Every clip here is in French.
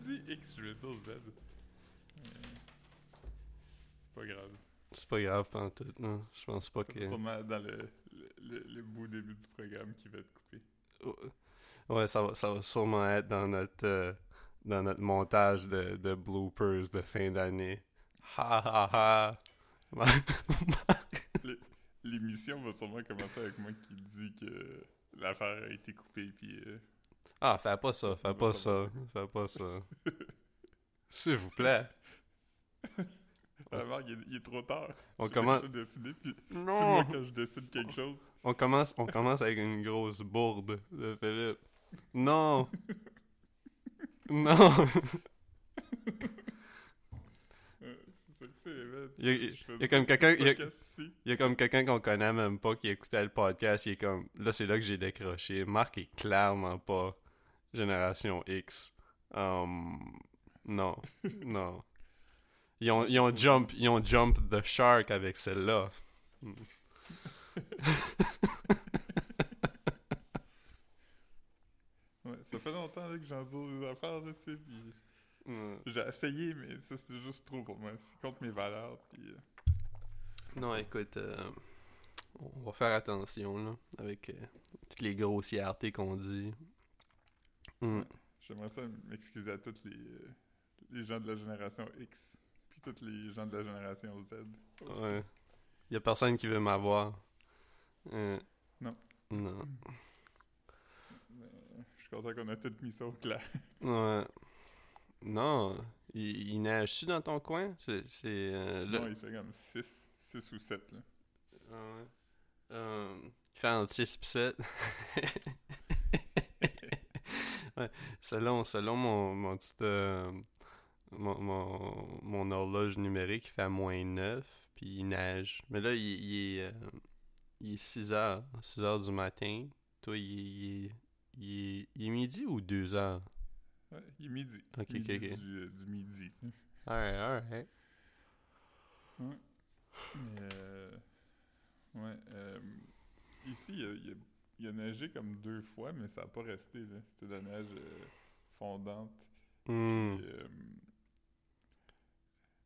dit X, je voulais dire Z. Euh, C'est pas grave. C'est pas grave, pas tout, non. Je pense pas C'est que. sûrement dans le, le, le- le beau début du programme qui va être coupé. Ouais, ça va, ça va sûrement être dans notre, euh, dans notre montage de, de bloopers de fin d'année. Ha ha ha. L'émission va sûrement commencer avec moi qui dit que l'affaire a été coupée, puis euh, Ah, fais pas ça, fais pas ça, fais pas ça. S'il vous plaît. vraiment, il est, il est trop tard. On commence. déjà décidé, puis c'est Non! moi quand je décide quelque chose. On commence, on commence avec une grosse bourde de Philippe. Non! Non! C'est ça que c'est, man. Il y a- Je il faisais y a comme quelqu'un-. Il y a comme quelqu'un qu'on connaît même pas qui écoutait le podcast, il est comme là c'est là que j'ai décroché. Marc est clairement pas génération X. Um, non, non. Ils ont, ils ont jump, ils ont jump the shark avec celle-là. Ouais, ça fait longtemps là, que j'endure des affaires, là, tu sais, puis Mm. j'ai essayé, mais ça, c'est juste trop pour moi. C'est contre mes valeurs, puis... euh, Non, écoute, euh, on va faire attention là avec euh, toutes les grossièretés qu'on dit. Mm. J'aimerais ça m'excuser à tous les, les gens de la génération X, puis tous les gens de la génération Z. aussi. Ouais. Y a personne qui veut m'avoir. Euh, Non. Non. Mais, je suis content qu'on a tous mis ça au clair. Ouais. Non. Il, il neige-tu dans ton coin? C'est. euh, Non, il fait comme 6, 6 ou 7, là. Ah ouais. Euh, il fait entre 6 et 7. Ouais. Selon, selon mon, mon petit. euh, mon, mon, mon horloge numérique, il fait à moins 9, puis il neige. Mais là, il, il est, euh, il est 6 heures. 6 heures du matin. Toi, il, est- il, est- il, est- il est midi ou 2 heures? Ouais, il est midi. Ok, Midi ok. Du, euh, du midi. Alright, alright. Mais, euh, ouais, euh, ici, il y a, y a- il a neigé comme deux fois, mais ça n'a pas resté, là. C'était de la neige euh, fondante. Hmm. Puis, euh,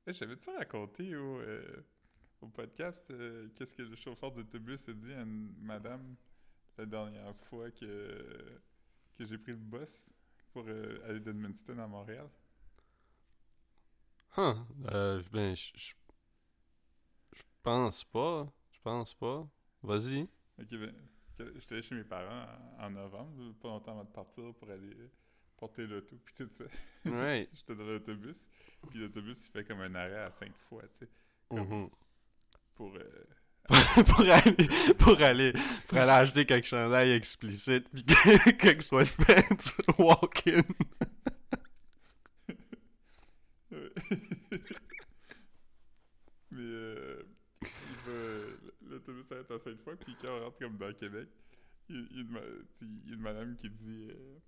hey, J'avais-tu raconté au, euh, au podcast euh, qu'est-ce que le chauffeur d'autobus a dit à une madame la dernière fois que, que j'ai pris le bus pour euh, aller d'Edmundston à Montréal? Huh. Ben, je pense pas. Je pense pas. Vas-y. Ok, ben, j'étais chez mes parents en, en novembre, pas longtemps avant de partir pour aller porter l'auto, puis tout ça. Right. J'étais dans l'autobus, puis l'autobus, il fait comme un arrêt à cinq fois, tu sais, Mhm. pour... euh, pour aller pour aller pour aller acheter quelque chandail explicite puis quelque sweatpants walk in Ouais. Mais euh, il arrête à cinq fois, puis quand on rentre comme dans Québec, il, y a une madame qui dit euh,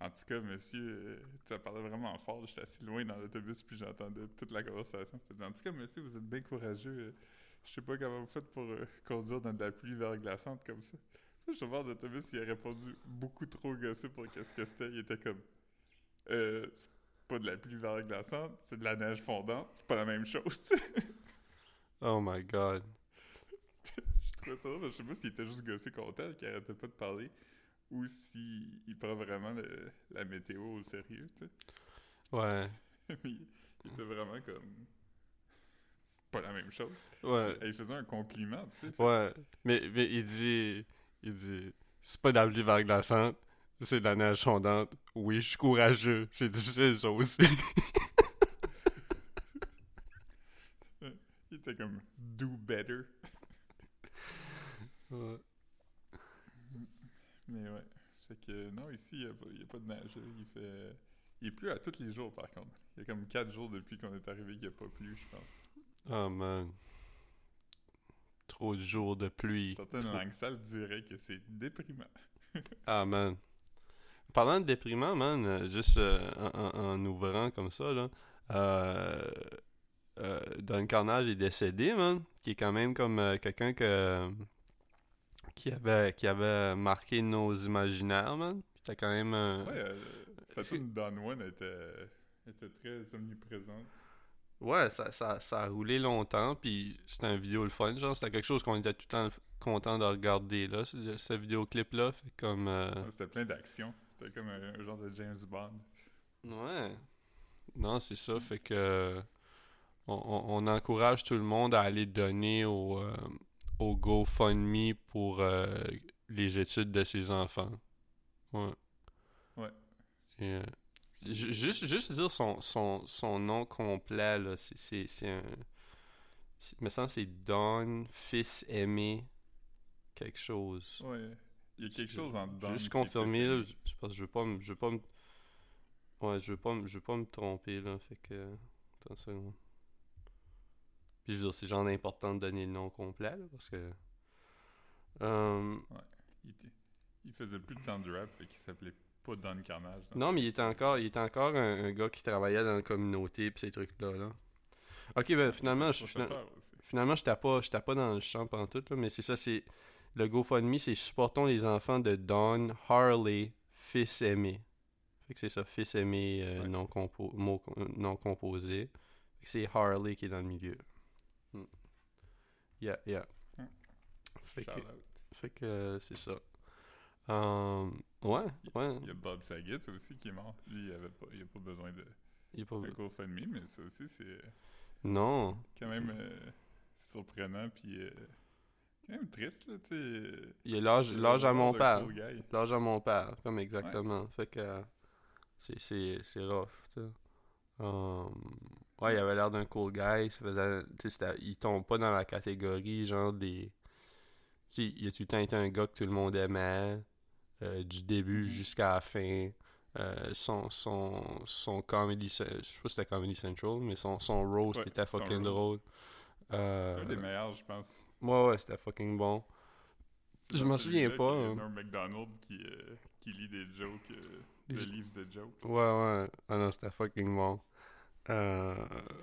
En tout cas, monsieur, euh, ça parlait vraiment fort, j'étais assis loin dans l'autobus, puis j'entendais toute la conversation. Elle dit En tout cas, monsieur, vous êtes bien courageux. euh, je sais pas comment vous faites pour euh, conduire dans de la pluie verglaçante comme ça. Le chauffeur d'autobus, il a répondu beaucoup trop gossé pour qu'est-ce que c'était. Il était comme euh, C'est pas de la pluie verglaçante, c'est de la neige fondante, c'est pas la même chose. oh my god trouvais ça drôle, je sais pas s'il était juste gossé contre elle, qu'il arrêtait pas de parler, ou s'il il prend vraiment le- la météo au sérieux, tu sais. ouais Mais il, il était vraiment comme. C'est pas la même chose. ouais Et il faisait un compliment, tu sais. ouais mais mais il dit il dit c'est pas de la pluie verglaçante c'est de la neige fondante oui je suis courageux c'est difficile ça aussi Il était comme do better. Ouais. Mais ouais. Fait que non, ici, il n'y a, a pas de neige. là. Il fait. Il pleut à tous les jours, par contre. Il y a comme 4 jours depuis qu'on est arrivé qu'il n'y a pas plu, je pense. oh man trop de jours de pluie Certaines Trop- langues sales diraient que c'est déprimant. Ah, man. Parlant de déprimant, man, euh, juste euh, en, en- en ouvrant comme ça, là, euh, euh, Don Carnage est décédé, man, qui est quand même comme euh, quelqu'un que qui avait qui avait marqué nos imaginaires, man. C'était quand même un... Ouais, euh, sa tune Don One était était très omniprésente. Ouais, ça, ça, ça a roulé longtemps, puis c'était un vidéo le fun, genre, c'était quelque chose qu'on était tout le temps content de regarder, là, ce, ce vidéoclip-là, fait comme... euh, Ouais, C'était plein d'action. C'était comme un, un genre de James Bond. Ouais. Non, c'est ça, fait que... On, on- on encourage tout le monde à aller donner au, euh, au GoFundMe pour euh, les études de ses enfants. Ouais. Ouais. Et, euh, ju- juste, juste dire son, son, son nom complet, là, c'est- un... Il me semble que c'est Don Fils Aimé quelque chose. Ouais. Il y a quelque chose en dedans. Juste confirmer, là, je, parce que je veux pas me... Je veux pas me... Ouais, je veux pas, je veux pas me tromper, là, fait que... Attends une seconde. Puis je veux dire, c'est genre important de donner le nom complet, là, parce que... Euh, Il, était- il faisait plus de temps de rap, fait qu'il s'appelait pas Don Carnage. Non, mais il était encore, il était encore un, un gars qui travaillait dans la communauté pis ces trucs-là. Là. Ok, ben finalement, je, fina- finalement, j'étais pas, j'étais pas dans le champ tout là, mais c'est ça, c'est le GoFundMe, c'est supportons les enfants de Don Harley, fils aimé. Fait que c'est ça, fils aimé, euh, Ouais. non, compo mot euh, non composé. Fait que c'est Harley qui est dans le milieu. Hmm. Yeah, yeah. Hmm. Fait que, fait que euh, c'est ça. Um, ouais, ouais. Il y a Bob Saget aussi qui est mort. Lui, il avait pas, il a pas besoin de Il est pas... un GoFundMe, mais ça aussi, c'est Non. quand même euh, surprenant, puis euh, quand même triste, là, tu sais. Il est l'âge, l'âge à mon père. L'âge à mon père, comme exactement. Fait que euh, c'est, c'est, c'est rough, tu sais. Um, ouais, il avait l'air d'un cool guy. Ça faisait, il tombe pas dans la catégorie, genre des. Tu sais, il a tout le temps été un gars que tout le monde aimait, euh, du début Mhm. jusqu'à la fin. Euh, son, son, son comedy, je sais pas si c'était Comedy Central, mais son, son roast Ouais, était fucking drôle. C'est Euh, un des meilleurs, je pense. ouais, ouais, c'était fucking bon. Je m'en souviens pas, hein. Norm MacDonald qui, qui lit des jokes, euh, Des le jo- livre de jokes. Ouais, ouais. Ah non, c'était fucking bon. Euh...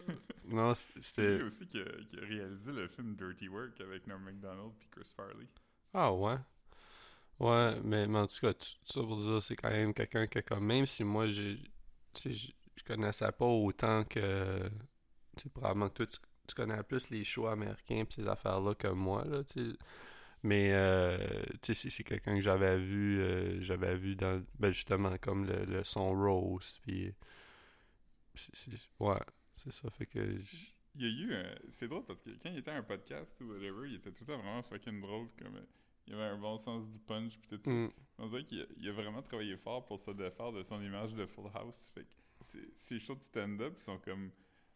non, c'était... lui aussi qui a, qui a réalisé le film Dirty Work avec Norm MacDonald puis Chris Farley. Ah ouais. Ouais, mais, mais en tout cas, tout ça pour dire, c'est quand même quelqu'un que, comme, même si moi, j'ai, tu sais, je je connaissais pas autant que, tu sais, probablement que toi, tu, tu connais plus les shows américains pis ces affaires-là que moi, là, tu sais. Mais, euh, tu sais, c'est- quelqu'un que j'avais vu, euh, j'avais vu dans, ben, justement, comme le, le son Rose, puis ouais, c'est ça, fait que, Il y a eu un... C'est drôle parce que quand il était à un podcast ou whatever, il était tout le temps vraiment fucking drôle. Comme, il avait un bon sens du punch puis tout ça. Mm. On dirait qu'il a, vraiment travaillé fort pour se défaire de son image de Full House. Fait que ses- shows de stand-up sont comme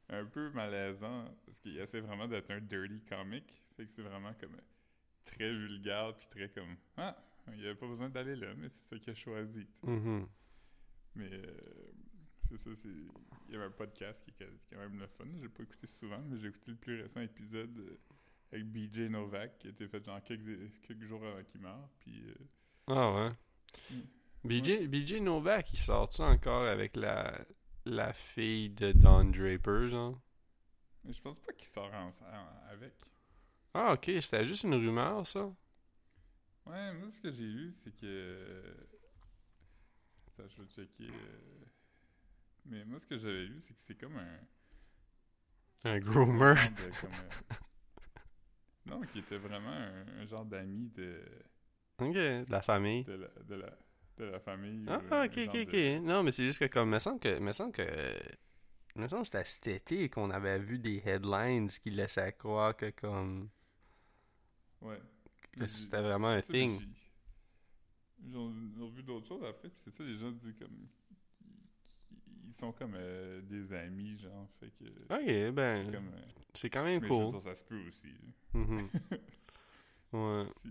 un peu malaisants parce qu'il essaie vraiment d'être un dirty comic. Fait que c'est vraiment comme très vulgaire puis très comme Ah, il avait pas besoin d'aller là, mais c'est ça qu'il a choisi. Mhm. Mais euh, c'est ça, c'est. Il y avait un podcast qui est quand même le fun. J'ai pas écouté souvent, mais j'ai écouté le plus récent épisode euh, avec BJ Novak qui a été fait genre quelques, quelques jours avant qu'il meure. Puis euh, Ah ouais. Mm. BJ, BJ Novak, il sort-tu encore avec la, la fille de Don Draper, genre? mais je pense pas qu'il sort en- en- avec. Ah ok, c'était juste une rumeur, ça? Ouais, moi ce que j'ai lu, c'est que. Attends, je vais checker. euh, Mais moi ce que j'avais lu, c'est que c'est comme un. Un groomer. euh, Non, qui était vraiment un, un genre d'ami de, Ok, de la famille. de, la, de, la, de la famille. Ah, un ok, ok, ok. de- Non, mais c'est juste que comme, me semble que, me semble que, me semble que c'était cet été qu'on avait vu des headlines qui laissaient croire que comme, Ouais. que c'était vraiment un thing. J'en j'ai vu d'autres choses après, puis c'est ça, les gens disent comme. Ils sont comme euh, des amis, genre. Fait que. Ok, ben, Comme, euh, c'est quand même mais je veux cool. ça se peut aussi. là. Mhm. Ouais. Si,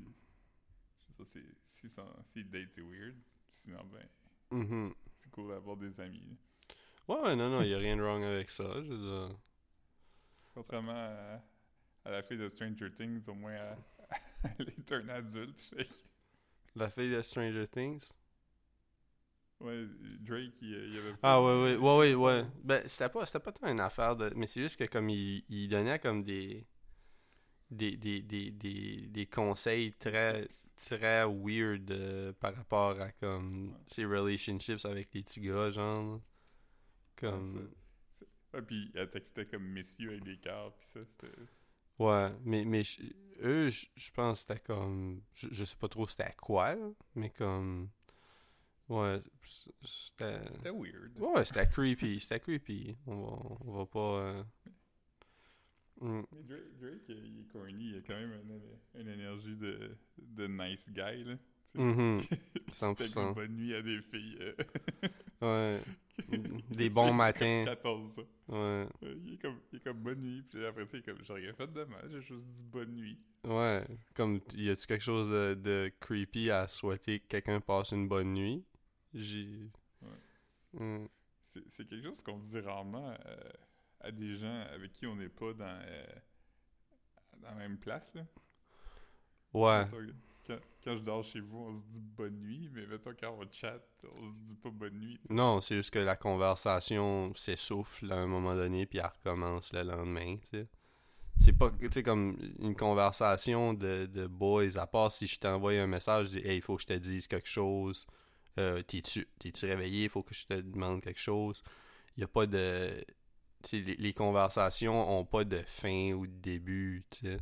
je c'est- si, son- si date c'est weird, sinon ben, Mhm. c'est cool d'avoir des amis. Ouais, ouais, non, non, y a rien de wrong avec ça, je veux dire. Contrairement à, à la fille de Stranger Things, au moins elle, elle est un adulte. Fait La fille de Stranger Things? Ouais, Drake, il, il avait pas. Ah ouais ouais ouais ouais ouais. Ben c'était pas c'était pas tant une affaire de mais c'est juste que comme il, il donnait comme des des, des, des, des, des conseils très très weird euh, par rapport à comme Ouais. ses relationships avec les petits gars genre. Comme... Ouais, puis elle textait comme messieurs avec des cœurs, puis ça, c'était... Ouais, mais, mais eux, je je pense que c'était comme. Je, je sais pas trop c'était à quoi, là, mais comme. Ouais, c'était. C'était weird. Ouais, c'était creepy, c'était creepy. On va, on va pas. euh, mm, Mais Drake, Drake, il est corny, il a quand même une, une énergie de, de nice guy, là. Il texte 100%. bonne nuit à des filles. euh, Ouais. Des bons matins. 14 ans. Ouais. Il, est comme, il est comme bonne nuit, puis après ça, il est comme j'ai rien fait de mal, j'ai juste dit bonne nuit. Ouais. Comme, y a-tu quelque chose de, de creepy à souhaiter que quelqu'un passe une bonne nuit? J'ai. Mm. C'est quelque chose qu'on dit rarement euh, à des gens avec qui on n'est pas dans, euh, dans la même place. Là. Ouais. Mettons, Quand, quand je dors chez vous, on se dit bonne nuit, mais mettons quand on chatte, on se dit pas bonne nuit. Non, c'est juste que la conversation s'essouffle à un moment donné, puis elle recommence le lendemain, sais. C'est pas, tu sais, comme une conversation de, de boys, à part si je t'envoie un message, je dis, hey, il faut que je te dise quelque chose. Euh, t'es-tu, t'es-tu réveillé? Il faut que je te demande quelque chose. Il y a pas de. Les, les conversations ont pas de fin ou de début, tu sais.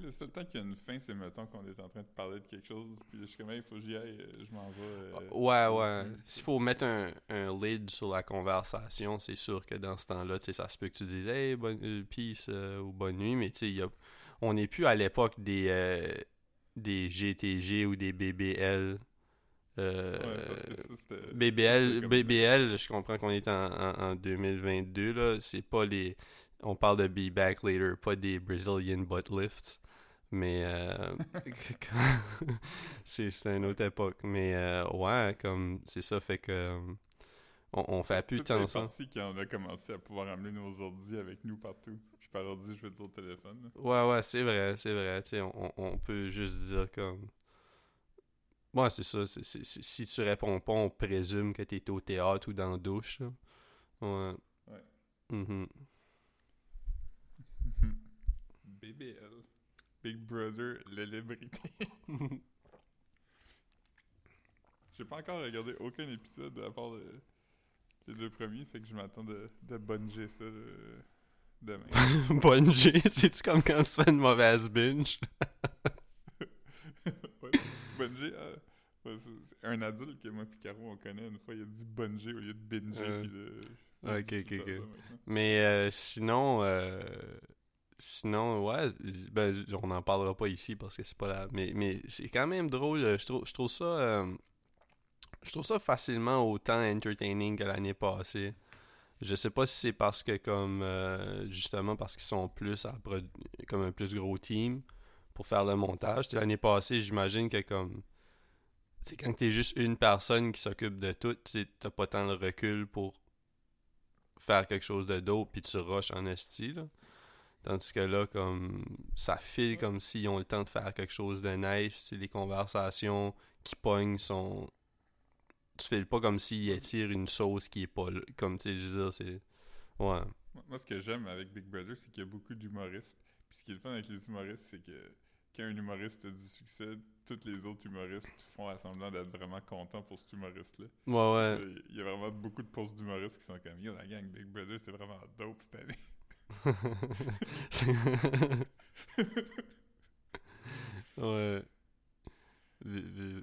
Le seul temps qu'il y a une fin, c'est mettons qu'on est en train de parler de quelque chose, puis je suis comme, il faut que j'y aille, euh, je m'en vais. euh, Ouais, au ouais. dessus. S'il faut mettre un, un lid sur la conversation, c'est sûr que dans ce temps-là, tu sais, ça se peut que tu dises Hey, bonne peace euh, ou bonne nuit, mais tu sais, on n'est plus à l'époque des, des GTG ou des BBL. Euh, Ouais, ça. BBL, BBL, je comprends qu'on est en, en, en 2022, là. C'est pas les. On parle de Be Back Later, pas des Brazilian butt lifts. Mais. euh, c'est c'est une autre époque. Mais, euh, ouais, comme. C'est ça, fait que. On, on fait Toute tant ça. partie quand on a commencé à pouvoir amener nos ordi avec nous partout. Puis par ordi, je vais dire au téléphone. là. Ouais, ouais, c'est vrai, c'est vrai. Tu sais, on, on peut juste dire comme. Ouais, c'est ça. si tu réponds pas, on présume que t'es au théâtre ou dans la douche. là. Ouais. Ouais. Mhm. BBL. Big Brother, l'élébrité. J'ai pas encore regardé aucun épisode à part le- les deux premiers, fait que je m'attends de, de bunger ça euh, demain. Bonne G, c'est-tu comme quand tu fais une mauvaise binge? ouais. Bunger, euh, un adulte que moi et Caro on connaît, une fois il a dit bunger au lieu de binger. Euh, puis de- ok, ok, ok. Mais euh, sinon, euh, sinon, ouais, ben, on n'en parlera pas ici parce que c'est pas la... Mais, mais c'est quand même drôle, euh, je trouve, je trouve ça... euh, je trouve ça facilement autant entertaining que l'année passée. Je sais pas si c'est parce que comme justement parce qu'ils sont plus à comme un plus gros team pour faire le montage. L'année passée, j'imagine que comme c'est quand t'es juste une personne qui s'occupe de tout, t'as pas tant le recul pour faire quelque chose de dope puis tu rushes en esti là. Tandis que là, comme ça file comme s'ils ont le temps de faire quelque chose de nice. Les conversations qui pognent sont. Tu files pas comme s'ils étirent une sauce qui est pas là. Comme tu sais, je veux dire, c'est. Ouais. Moi, moi, ce que j'aime avec Big Brother, c'est qu'il y a beaucoup d'humoristes. Puis ce qui est le fun avec les humoristes, c'est que quand un humoriste a du succès, tous les autres humoristes font semblant d'être vraiment contents pour cet humoriste-là. Ouais, ouais. Il y a vraiment beaucoup de posts d'humoristes qui sont comme Yo, la gang Big Brother, c'est vraiment dope cette année. Ouais. Ouais.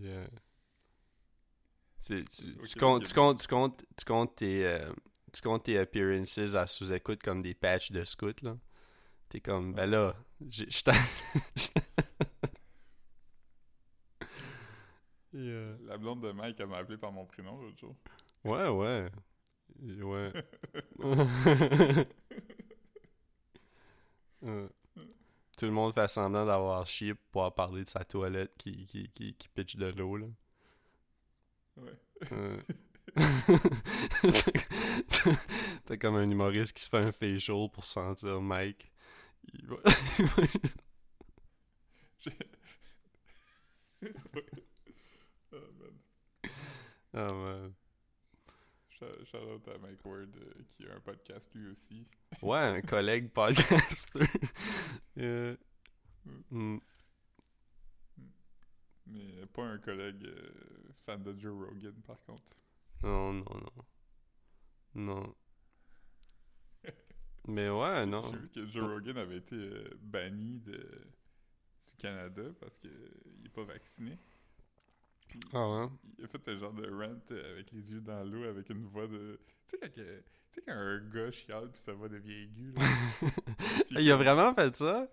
yeah. Tu, tu, Ok, tu comptes, ok. tu, comptes, tu, comptes, tu, comptes tes, euh, tu comptes tes appearances à sous-écoute comme des patchs de scout, là? T'es comme, ben là, j'ai- je t'en- Yeah. La blonde de Mike, elle m'a appelé par mon prénom l'autre jour. Ouais, ouais. Ouais. Euh, Tout le monde fait semblant d'avoir chié pour pouvoir parler de sa toilette qui, qui, qui, qui pitch de l'eau, là. Ouais. Euh. T'as comme un humoriste qui se fait un facial pour sentir Mike. Il va- Ouais. oh, man. Ah, man. Shout shout out à Mike Ward euh, qui a un podcast lui aussi. Ouais, un collègue podcaster. Euh, mm. Mais pas un collègue euh, fan de Joe Rogan par contre. Non, non, non. Non. Mais ouais, non. J'ai vu que Joe Rogan avait été euh, banni de, du Canada parce qu'il n'est pas vacciné. Puis Ah ouais? il a fait un genre de rant euh, avec les yeux dans l'eau, avec une voix de. Tu sais, quand, tu sais, quand un gars chiale puis sa voix devient aiguë. Là. Puis Il a vraiment fait ça?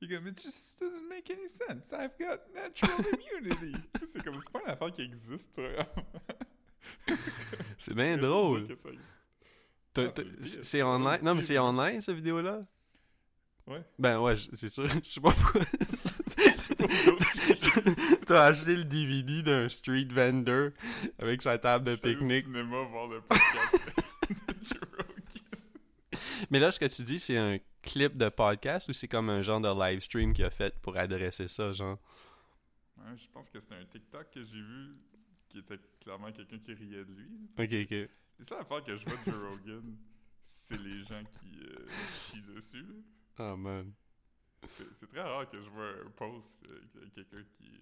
Il est comme, it just doesn't make any sense. I've got natural immunity. c'est comme, c'est pas une affaire qui existe, vraiment. C'est bien drôle. que ça existe. Ah, c'est online? Non, mais c'est online, cette vidéo-là? Ouais. Ben ouais, c'est sûr. Je sais pas pourquoi. T'as acheté le DVD d'un street vendor avec sa table de pique-nique. cinéma voir le podcast de. Mais là, ce que tu dis, c'est un clip de podcast ou c'est comme un genre de live stream qu'il a fait pour adresser ça, genre? Ouais, je pense que c'était un TikTok que j'ai vu qui était clairement quelqu'un qui riait de lui. Ok, ok. C'est ça l'affaire que je vois de Joe Rogan, c'est les gens qui euh, chient dessus. là. Oh man. C'est très rare que je vois un post euh, quelqu'un qui,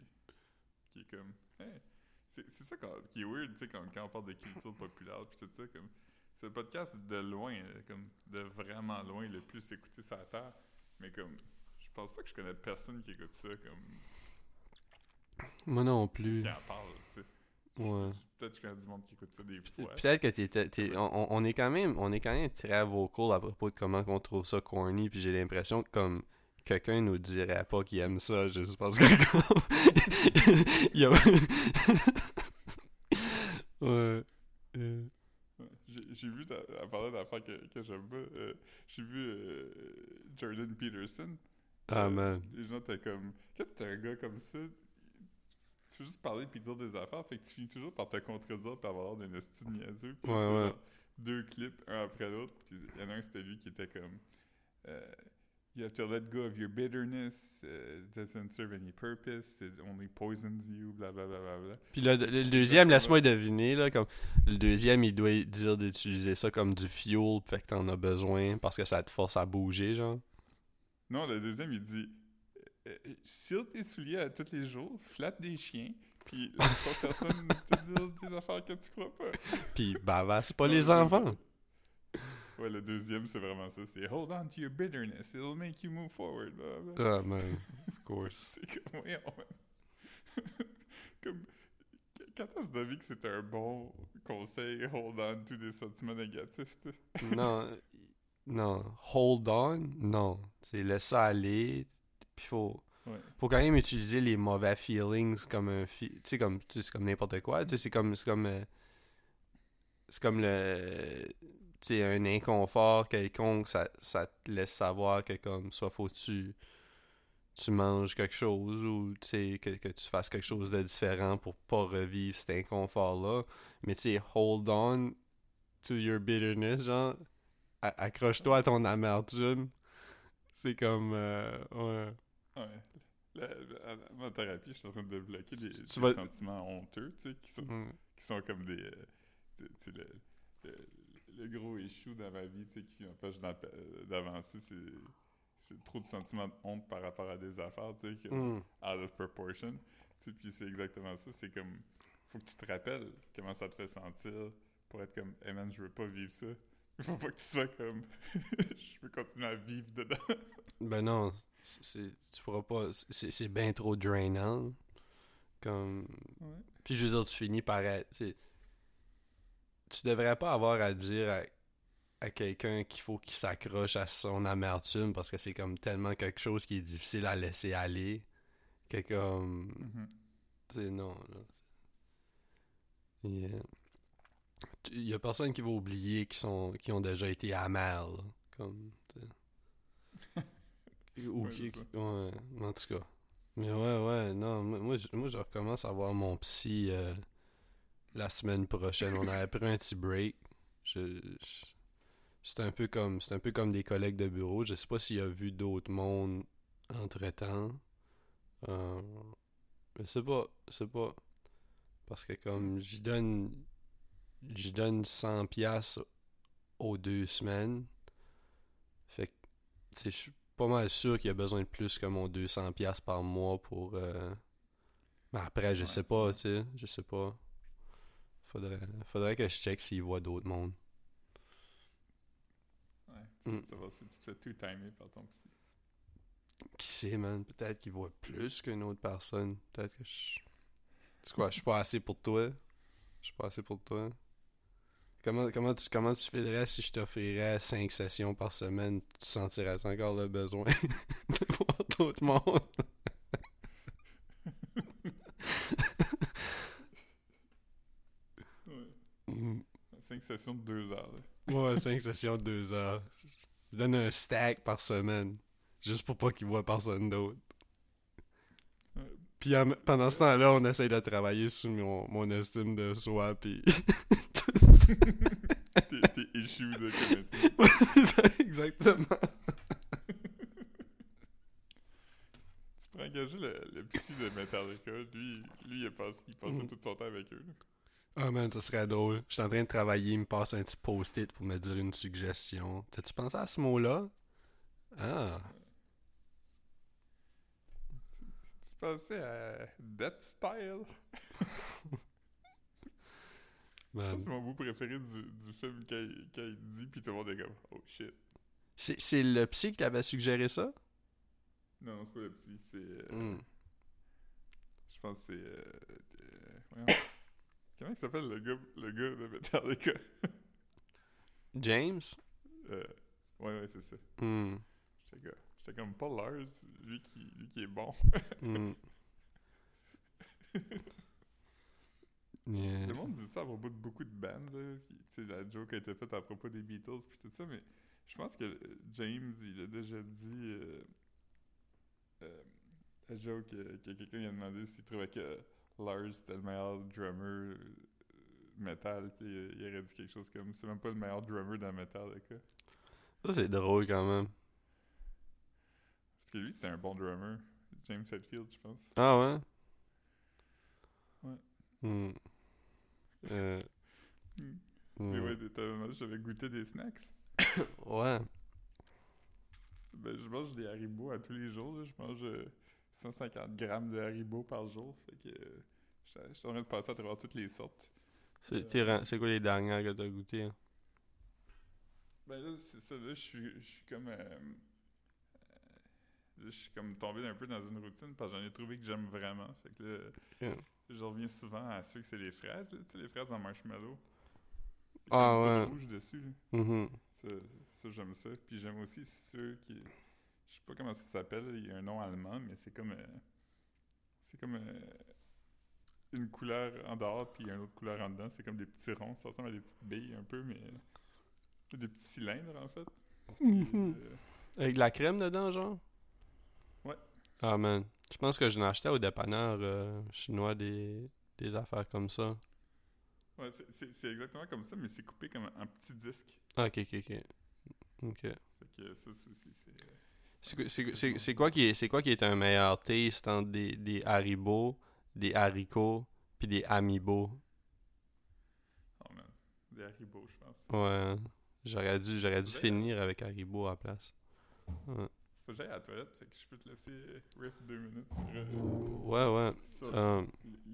qui est comme. Hey, c'est ça quand- qui est weird, tu sais, quand, quand on parle de culture populaire puis tout ça, comme. C'est le podcast de loin, euh, comme de vraiment loin, le plus écouté sur la Terre. Mais comme, je pense pas que je connais personne qui écoute ça, comme, Moi non plus. qui en parle, tu sais. Ouais. Peut-être que je connais du monde qui écoute ça des fois. Peut-être que t'es, t'es- on, on- on est quand même on est quand même très vocal à propos de comment on trouve ça corny puis j'ai l'impression que comme quelqu'un nous dirait pas qu'il aime ça juste parce que il y a ouais Euh. J'ai j'ai vu, à parler d'affaires que, que j'aime pas, euh, j'ai vu euh, Jordan Peterson. ah Euh, man Les gens étaient comme. Quand t'es un gars comme ça, tu fais juste parler puis dire des affaires, fait que tu finis toujours par te contredire puis avoir l'air d'un esti de niaiseux. Puis Ouais, ouais. Deux clips, un après l'autre, puis il y en a un, c'était lui qui était comme. euh, You have to let go of your bitterness. uh, it doesn't serve any purpose. It only poisons you. Bla bla bla puis le, le- le deuxième laisse-moi deviner là comme le deuxième il doit dire d'utiliser ça comme du fuel fait que t'en as besoin parce que ça te force à bouger genre Non, le deuxième, il dit euh, Cire tes souliers à tous les jours, flatte des chiens, puis pas personne te dire des affaires que tu crois pas. puis bava c'est pas les enfants Ouais, le deuxième, c'est vraiment ça. C'est hold on to your bitterness, it'll make you move forward. bla, bla. ah man of course C'est comme, voyons, man. comme, qu- quand que t'as vu que c'est un bon conseil, hold on to des sentiments négatifs, non, non, hold on, non. C'est laisse ça aller. Puis faut, Ouais. faut quand même utiliser les mauvais feelings comme un, fi- tu sais comme, c'est comme n'importe quoi. Tu sais, c'est comme, c'est comme, euh, c'est comme le, tu sais, un inconfort quelconque, ça, ça te laisse savoir que comme, soit faut que tu, tu manges quelque chose ou que, que tu fasses quelque chose de différent pour pas revivre cet inconfort là. Mais tu sais, hold on to your bitterness, genre accroche-toi à ton amertume. C'est comme. euh, ouais. Ouais. La, ma thérapie, je suis en train de bloquer des, vas- sentiments honteux, tu sais, qui sont, Mm. qui sont comme des. euh, tu sais, le, le, le gros échou dans ma vie, tu sais, qui m'empêche euh, d'avancer, c'est. C'est trop de sentiments de honte par rapport à des affaires, tu sais, Mm. out of proportion. Tu sais, puis c'est exactement ça. C'est comme. Faut que tu te rappelles comment ça te fait sentir pour être comme, hey man, je veux pas vivre ça. Il faut pas que tu sois comme, je veux continuer à vivre dedans. Ben non, tu pourras pas. C'est, c'est bien trop drainant. Comme. Ouais. Puis je veux dire, tu finis par être. Tu devrais pas avoir à dire à, à quelqu'un qu'il faut qu'il s'accroche à son amertume parce que c'est comme tellement quelque chose qui est difficile à laisser aller. Que comme. Mhm. Tu sais, non. là. Il il y a personne qui va oublier qui sont qui ont déjà été amers. Comme. Ou Ouais, en tout cas. Mais ouais, ouais, non. Moi, moi, je, moi, je recommence à voir mon psy euh, la semaine prochaine. On avait pris un petit break. Je, je- c'est un peu comme c'est un peu comme des collègues de bureau. Je sais pas s'il a vu d'autres mondes entre temps. Euh, mais c'est pas. C'est pas. Parce que comme j'y donne. J'y donne 100$ piastres aux deux semaines. Fait que. tu sais, Je suis pas mal sûr qu'il y a besoin de plus que mon 200$ piastres par mois pour. euh, Mais après, je Ouais, sais pas, tu sais. Je sais pas. Faudrait, faudrait que je check s'il voit d'autres mondes. Tu veux Mm. savoir si tu te fais tout timer par ton psy. Qui sait, man? Peut-être qu'il voit plus qu'une autre personne. Peut-être que je. C'est quoi? Je suis pas assez pour toi? Je suis pas assez pour toi? Comment, comment, tu, comment tu filerais si je t'offrirais 5 sessions par semaine? Tu sentirais encore le besoin de voir d'autres monde? Ouais. Mm. 5 sessions de 2 heures. là. Ouais, 5 sessions de 2 heures. Je donne un stack par semaine. Juste pour pas qu'il voit personne d'autre. Ouais. Puis en- pendant ce temps-là, on essaye de travailler sur mon, mon estime de soi, puis... Tes, tes issues de commitment. Exactement. Tu pourrais engager le, le psy de Metallica. Lui, lui il, passe, il passait Mhm. tout son temps avec eux. Ah man, ça serait drôle. Je suis en train de travailler, il me passe un petit post-it pour me dire une suggestion. T'as-tu pensé à ce mot-là? Ah. Tu pensais à Death Style? C'est mon bout préféré du, du film quand il, quand il dit, puis tout le monde est comme « Oh shit C'est le psy qui t'avait suggéré ça? ». Non, non, c'est pas le psy, c'est... euh, Hmm. Je pense que c'est... euh, euh. Comment il s'appelle le gars, le gars de Metallica? James? Euh, ouais, ouais, c'est ça. J'étais comme- J'étais comme pas Lars, lui qui, lui qui est bon. Hmm. Yeah. Le monde dit ça à propos de beaucoup de sais, la joke a été faite à propos des Beatles, puis tout ça, mais je pense que euh, James, il a déjà dit. euh, euh, la joke euh, que quelqu'un lui a demandé s'il trouvait que Lars c'était le meilleur drummer euh, metal, puis euh, il aurait dit quelque chose comme c'est même pas le meilleur drummer dans Metallica. Ça, c'est drôle quand même. Parce que lui, c'est un bon drummer. James Hetfield, je pense. Ah ouais? Ouais. Hmm. Euh, Hmm. hmm. Mais ouais, j'avais goûté des snacks. Ouais. Ben, je mange des Haribo à tous les jours. là. Je mange euh, 150 grammes de Haribo par jour. Fait que euh, je suis en train de passer à travers toutes les sortes. C'est quoi les dernières que t'as goûté? hein? Ben là, c'est ça. Là, je suis, je suis comme. euh, euh, là, je suis comme tombé un peu dans une routine parce que j'en ai trouvé que j'aime vraiment. Fait que là. Je reviens souvent à ceux que c'est les fraises. là, Tu sais, les fraises en marshmallow. Ah, ouais. rouge dessus. Mhm. Ça, ça, j'aime ça. Puis j'aime aussi ceux qui. Je sais pas comment ça s'appelle, il y a un nom allemand, mais c'est comme. euh, c'est comme euh, une couleur en dehors, puis une autre couleur en dedans. C'est comme des petits ronds. Ça ressemble à des petites billes un peu, mais. Des petits cylindres en fait. Puis, euh, Avec de la crème dedans, genre? Ouais. Ah man. Je pense que je acheté au dépanneur euh, chinois des, des affaires comme ça. ouais, c'est- c'est c'est exactement comme ça, mais c'est coupé comme un, un petit disque. Ah, ok, ok, ok. Ok. Fait que ça, c'est aussi. c'est, C'est quoi- c'est- c'est- c'est qui est- c'est quoi qui est un meilleur taste entre des, des haribots, des haricots, puis des amiibo? Oh man. Des Haribo, je pense. Ouais. J'aurais dû, dû Ouais. finir avec haribo à la place. Ouais. Faut que j'aille à la toilette, fait que je peux te laisser riff deux minutes sur, euh, Ouais, ouais. sur Euh,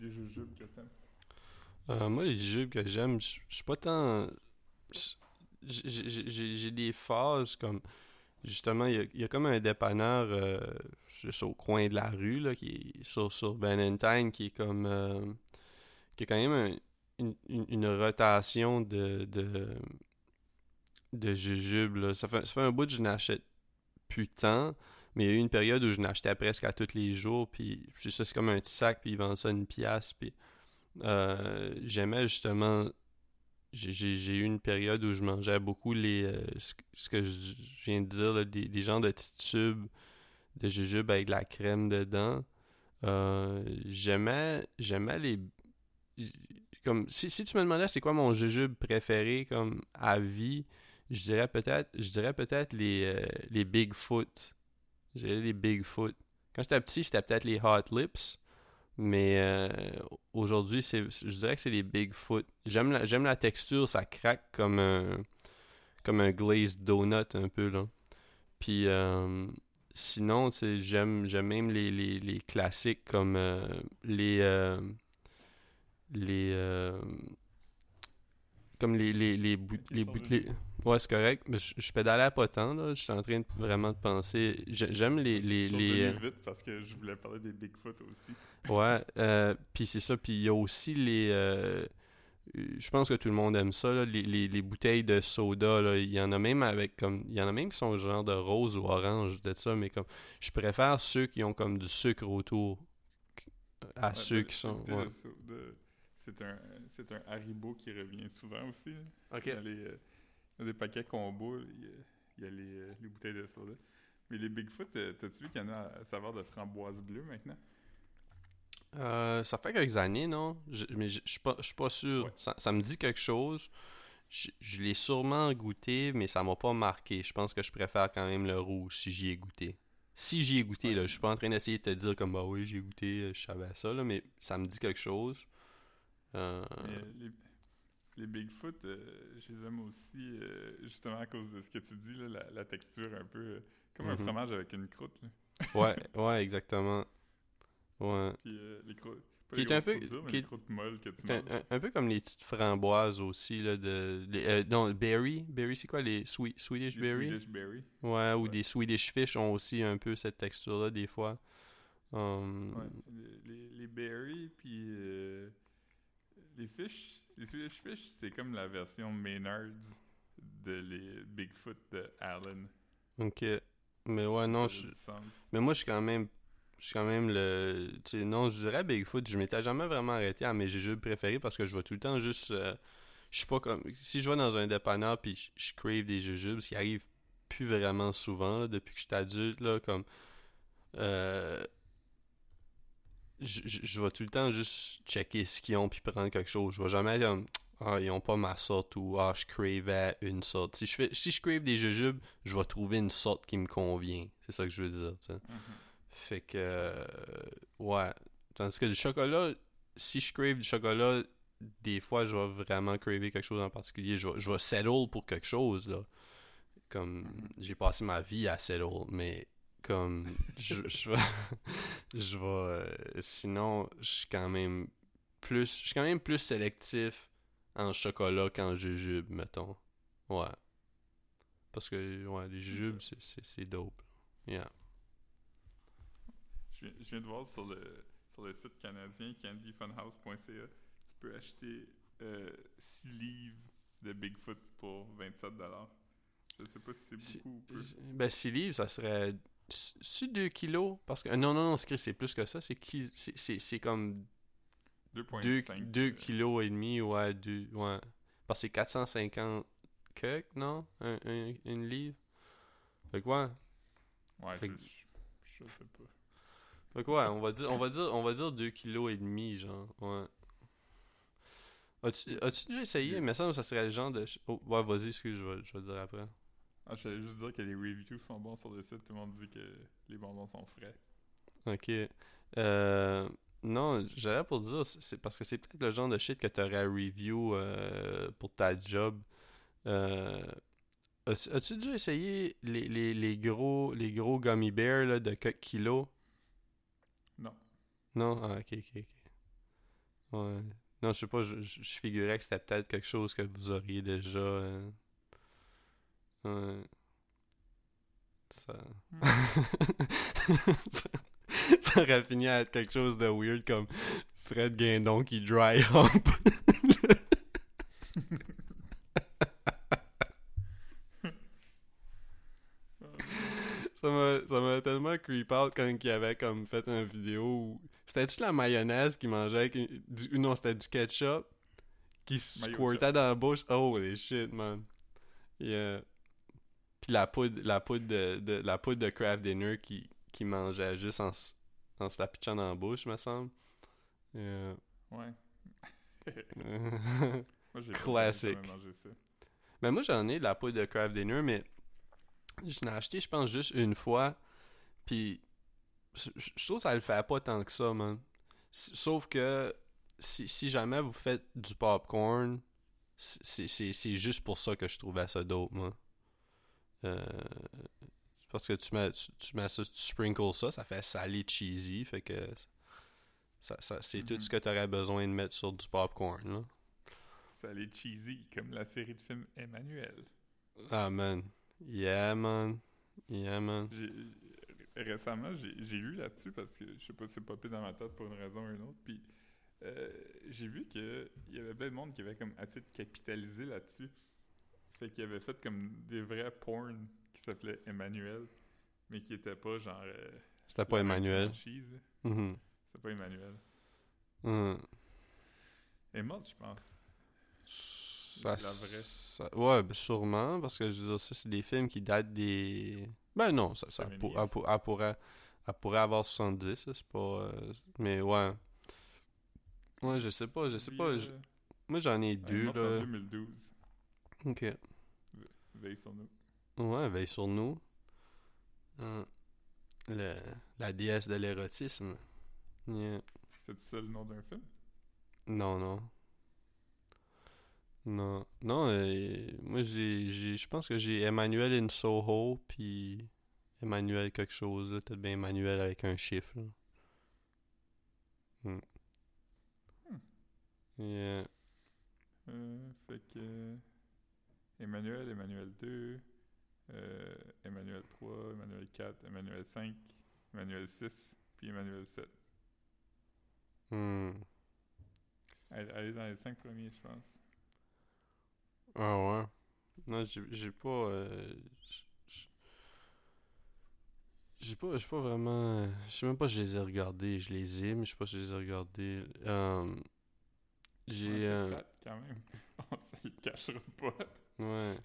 les- jujubes que t'aimes. Euh, moi, les jujubes que j'aime, je suis pas tant. j'ai- des phases comme. Justement, il y a, il y a comme un dépanneur euh, juste au coin de la rue, là, qui est sur, sur Valentine, qui est comme. euh, qui a quand même un- une, une- une rotation de. de de jujubes, là. Ça fait, ça fait un bout que je n'achète plus mais il y a eu une période où je n'achetais presque à tous les jours, puis ça, c'est comme un petit sac, puis ils vendent ça une pièce, puis euh, j'aimais justement. J'ai- eu une période où je mangeais beaucoup les. euh, ce, que- je viens de dire, là, des, des genres de petits tubes de jujube avec de la crème dedans. Euh, j'aimais. J'aimais les. Comme, si, si tu me demandais c'est quoi mon jujube préféré comme à vie, je dirais peut-être je dirais peut-être les, euh, les Bigfoot. Je dirais les Bigfoot. Quand j'étais petit, c'était peut-être les Hot Lips. Mais euh, aujourd'hui, c'est, je dirais que c'est les Bigfoot. J'aime la, j'aime la texture, ça craque comme un, comme un glazed donut un peu là. Puis euh, sinon, j'aime, j'aime même les, les, classiques comme euh, les, euh, les, comme les, les, les, les Ouais, c'est correct. Mais je, je pédalais à pas tant, là. Je suis en train de vraiment de penser. J'ai- J'aime les. les, les revenu vite parce que je voulais parler des Bigfoot aussi. Ouais, euh, puis c'est ça. Puis il y a aussi les. euh, euh, je pense que tout le monde aime ça, là, les, les, les bouteilles de soda. Là. Il y en a même avec comme. Il y en a même qui sont genre de rose ou orange, de ça, mais comme. Je préfère ceux qui ont comme du sucre autour à Ouais, ceux ben, qui sont. ouais. de- C'est un, c'est un Haribo qui revient souvent aussi. là. Ok. Dans les, euh, dans des paquets combo, il y a, il y a les, euh, les bouteilles de soda. Mais les Bigfoot, euh, t'as-tu vu qu'il y en a à saveur de framboise bleue maintenant? Euh, ça fait quelques années, non? Je- mais je suis pas, sûr. Ouais. Ça, ça me dit quelque chose. Je, je l'ai sûrement goûté, mais ça m'a pas marqué. Je pense que je préfère quand même le rouge si j'y ai goûté. Si j'y ai goûté, Ouais. là, je suis pas en train d'essayer de te dire comme bah oui, j'ai goûté, je savais ça, là, mais ça me dit quelque chose. Euh, les, les Bigfoot, euh, je les aime aussi, euh, justement à cause de ce que tu dis, là, la, la texture un peu euh, comme un Mhm. fromage avec une croûte. Là. ouais, ouais, exactement. Ouais. Puis les croûtes. Qui est un peu- dures, qui est- molles que tu Un, un- un peu comme les petites framboises aussi, là, de... les- non, berry. Berry, c'est quoi, les sweet, Swedish Les berry? Swedish berry. Ouais, ou des Swedish fish ont aussi un peu cette texture-là des fois. Um, Ouais, les, les, berries, puis les fish. Les Swedish fish, c'est comme la version Maynards de les Bigfoot de Allen. Ok. Mais ouais, non, je... mais moi je suis quand même. Je suis quand même le. Tu sais, non, je dirais Bigfoot. Je m'étais jamais vraiment arrêté à mes jujubes préférés parce que je vais tout le temps juste. euh, je suis pas comme. Si je vais dans un dépanneur puis je, je crave des jujubes, ce qui arrive plus vraiment souvent là, depuis que je suis adulte, là, comme. Euh, je, je- vais tout le temps juste checker ce qu'ils ont puis prendre quelque chose. Je vais jamais être comme ah ils ont pas ma sorte ou ah je cravais une sorte. Si je fais si je crave des jujubes, je vais trouver une sorte qui me convient. C'est ça que je veux dire. Mhm. Fait que euh, ouais. Tandis que du chocolat, si je crave du chocolat, des fois je vais vraiment craver quelque chose en particulier. Je vais, je vais settle pour quelque chose là. Comme Mhm. j'ai passé ma vie à settle, mais comme je, je vais je vais euh, sinon je suis quand même plus je suis quand même plus sélectif en chocolat qu'en jujube mettons. Ouais. Parce que ouais les jujubes c'est- c'est c'est dope yeah. Je viens, je viens de voir sur le, sur le site canadien candyfunhouse.ca, tu peux acheter 6 livres de Bigfoot pour 27 Je sais pas si c'est beaucoup ou peu. ben 6 livres ça serait c'est 2 kilos parce que non non non c'est plus que ça c'est qui- c'est- c'est c'est comme 2.5. 2 euh, kilos et demi ouais deux ouais parce que c'est 450 que non? Un, un- une livre fait que ouais Ouais, Fait je, que- je, je sais pas. Fait que ouais, on va dire, on va dire, on va dire 2 kilos et demi, genre, ouais. As-tu as-tu déjà essayé? Mais ça, ça serait le genre de... Oh, ouais, vas-y, excuse, je vais, je vais le dire après. Ah, je voulais juste dire que les reviews sont bons sur le site. Tout le monde dit que les bonbons sont frais. Ok. Euh, non, j'allais pour dire, c'est parce que c'est peut-être le genre de shit que t'aurais à review euh, pour ta job. Euh, as-tu déjà essayé les, les, les gros les gros gummy bears là, de quelques kilos? Non. Non? Ah, ok, ok, ok. Ouais. Non, je sais pas, je, figurais que c'était peut-être quelque chose que vous auriez déjà. Ouais. Ça... ça... ça aurait fini à être quelque chose de weird comme Fred Guindon qui dry hump. Ça m'a, ça m'a tellement creep out quand il avait comme fait une vidéo où... C'était-tu la mayonnaise qu'il mangeait avec une- du... Non, c'était du ketchup qui squirtait dans la bouche? Holy shit, man. Yeah. Puis la poudre, la poudre de, de- la poudre de Kraft Dinner qui, qui mangeait juste en, en se la pitchant dans la bouche, me semble. Yeah. Ouais. Moi, mangé ça. Ben moi j'en ai de la poudre de Kraft Dinner, mais je l'ai acheté je pense juste une fois. Puis je trouve que ça le fait pas tant que ça, man. Sauf que si, si jamais vous faites du popcorn, c'est juste pour ça que je trouvais ça dope, moi. Euh, parce que tu mets, tu, tu mets ça, tu sprinkles ça, ça fait salé cheesy, fait que ça, ça, c'est tout Mhm. ce que tu aurais besoin de mettre sur du popcorn, là. allait cheesy, comme la série de films Emmanuel. Ah, man. Yeah, man. Yeah, man. Récemment, j'ai lu là-dessus parce que je sais pas, c'est popé dans ma tête pour une raison ou une autre. Puis euh, j'ai vu qu'il y avait plein de monde qui avait comme assez de capitalisé là-dessus. Fait qu'il avait fait comme des vrais porn qui s'appelaient Emmanuel, mais qui étaient pas genre. euh, C'était pas la même Emmanuel. franchise. Mhm. C'était pas Emmanuel. Morte, je pense. Ça, La vraie. ça- ouais, ben, sûrement, parce que je veux dire, ça, c'est des films qui datent des. Ben non, ça, ça pour- elle, pour- elle pourrait, avoir 70, ça, c'est pas. euh, mais ouais. Ouais, je sais pas, je sais Puis, pas. euh, je- Moi, j'en ai deux, en là. 2012. Ok. Veille sur nous. Ouais, veille sur nous. Hein. Le, la déesse de l'érotisme. Yeah. C'est ça le nom d'un film? Non, non. Non. Non, euh, moi, j'ai, j'ai, je pense que j'ai Emmanuel in Soho, puis Emmanuel quelque chose, là. Peut-être bien Emmanuel avec un chiffre. Hmm. Hmm. Yeah. Euh, fait que. Emmanuel, Emmanuel 2, euh, Emmanuel 3, Emmanuel 4, Emmanuel 5, Emmanuel 6, puis Emmanuel 7. Hmm. Elle, elle est dans les 5 premiers, je pense. Ah ouais. Non, j'ai pas. euh, j'ai pas, j'ai pas vraiment. Je sais même pas si je les ai regardés. Je les ai, mais je sais pas si je les ai regardés. Euh, j'ai. Ouais, euh, quand même. Ça ne cachera pas. Ouais.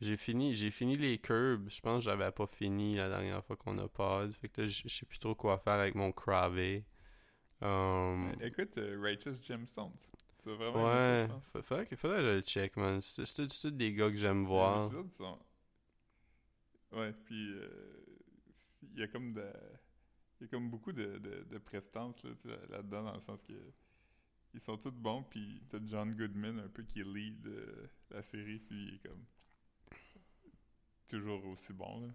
J'ai fini, j'ai fini les curbs. Je pense que j'avais pas fini la dernière fois qu'on a pod. Fait que là, je sais plus trop quoi faire avec mon cravé. Mais écoute, euh, Righteous Gemstones. Tu vas vraiment ça, ouais. Fa- Faudrait que, faudrait que je le check, man. C'est tout des gars que j'aime voir. sont... Ouais, puis euh, il y a comme de... Il y a comme beaucoup de, de, de prestance là, là-dedans, dans le sens que ils sont tous bons, puis t'as John Goodman un peu qui lead euh, la série, puis il est comme toujours aussi bon. Là.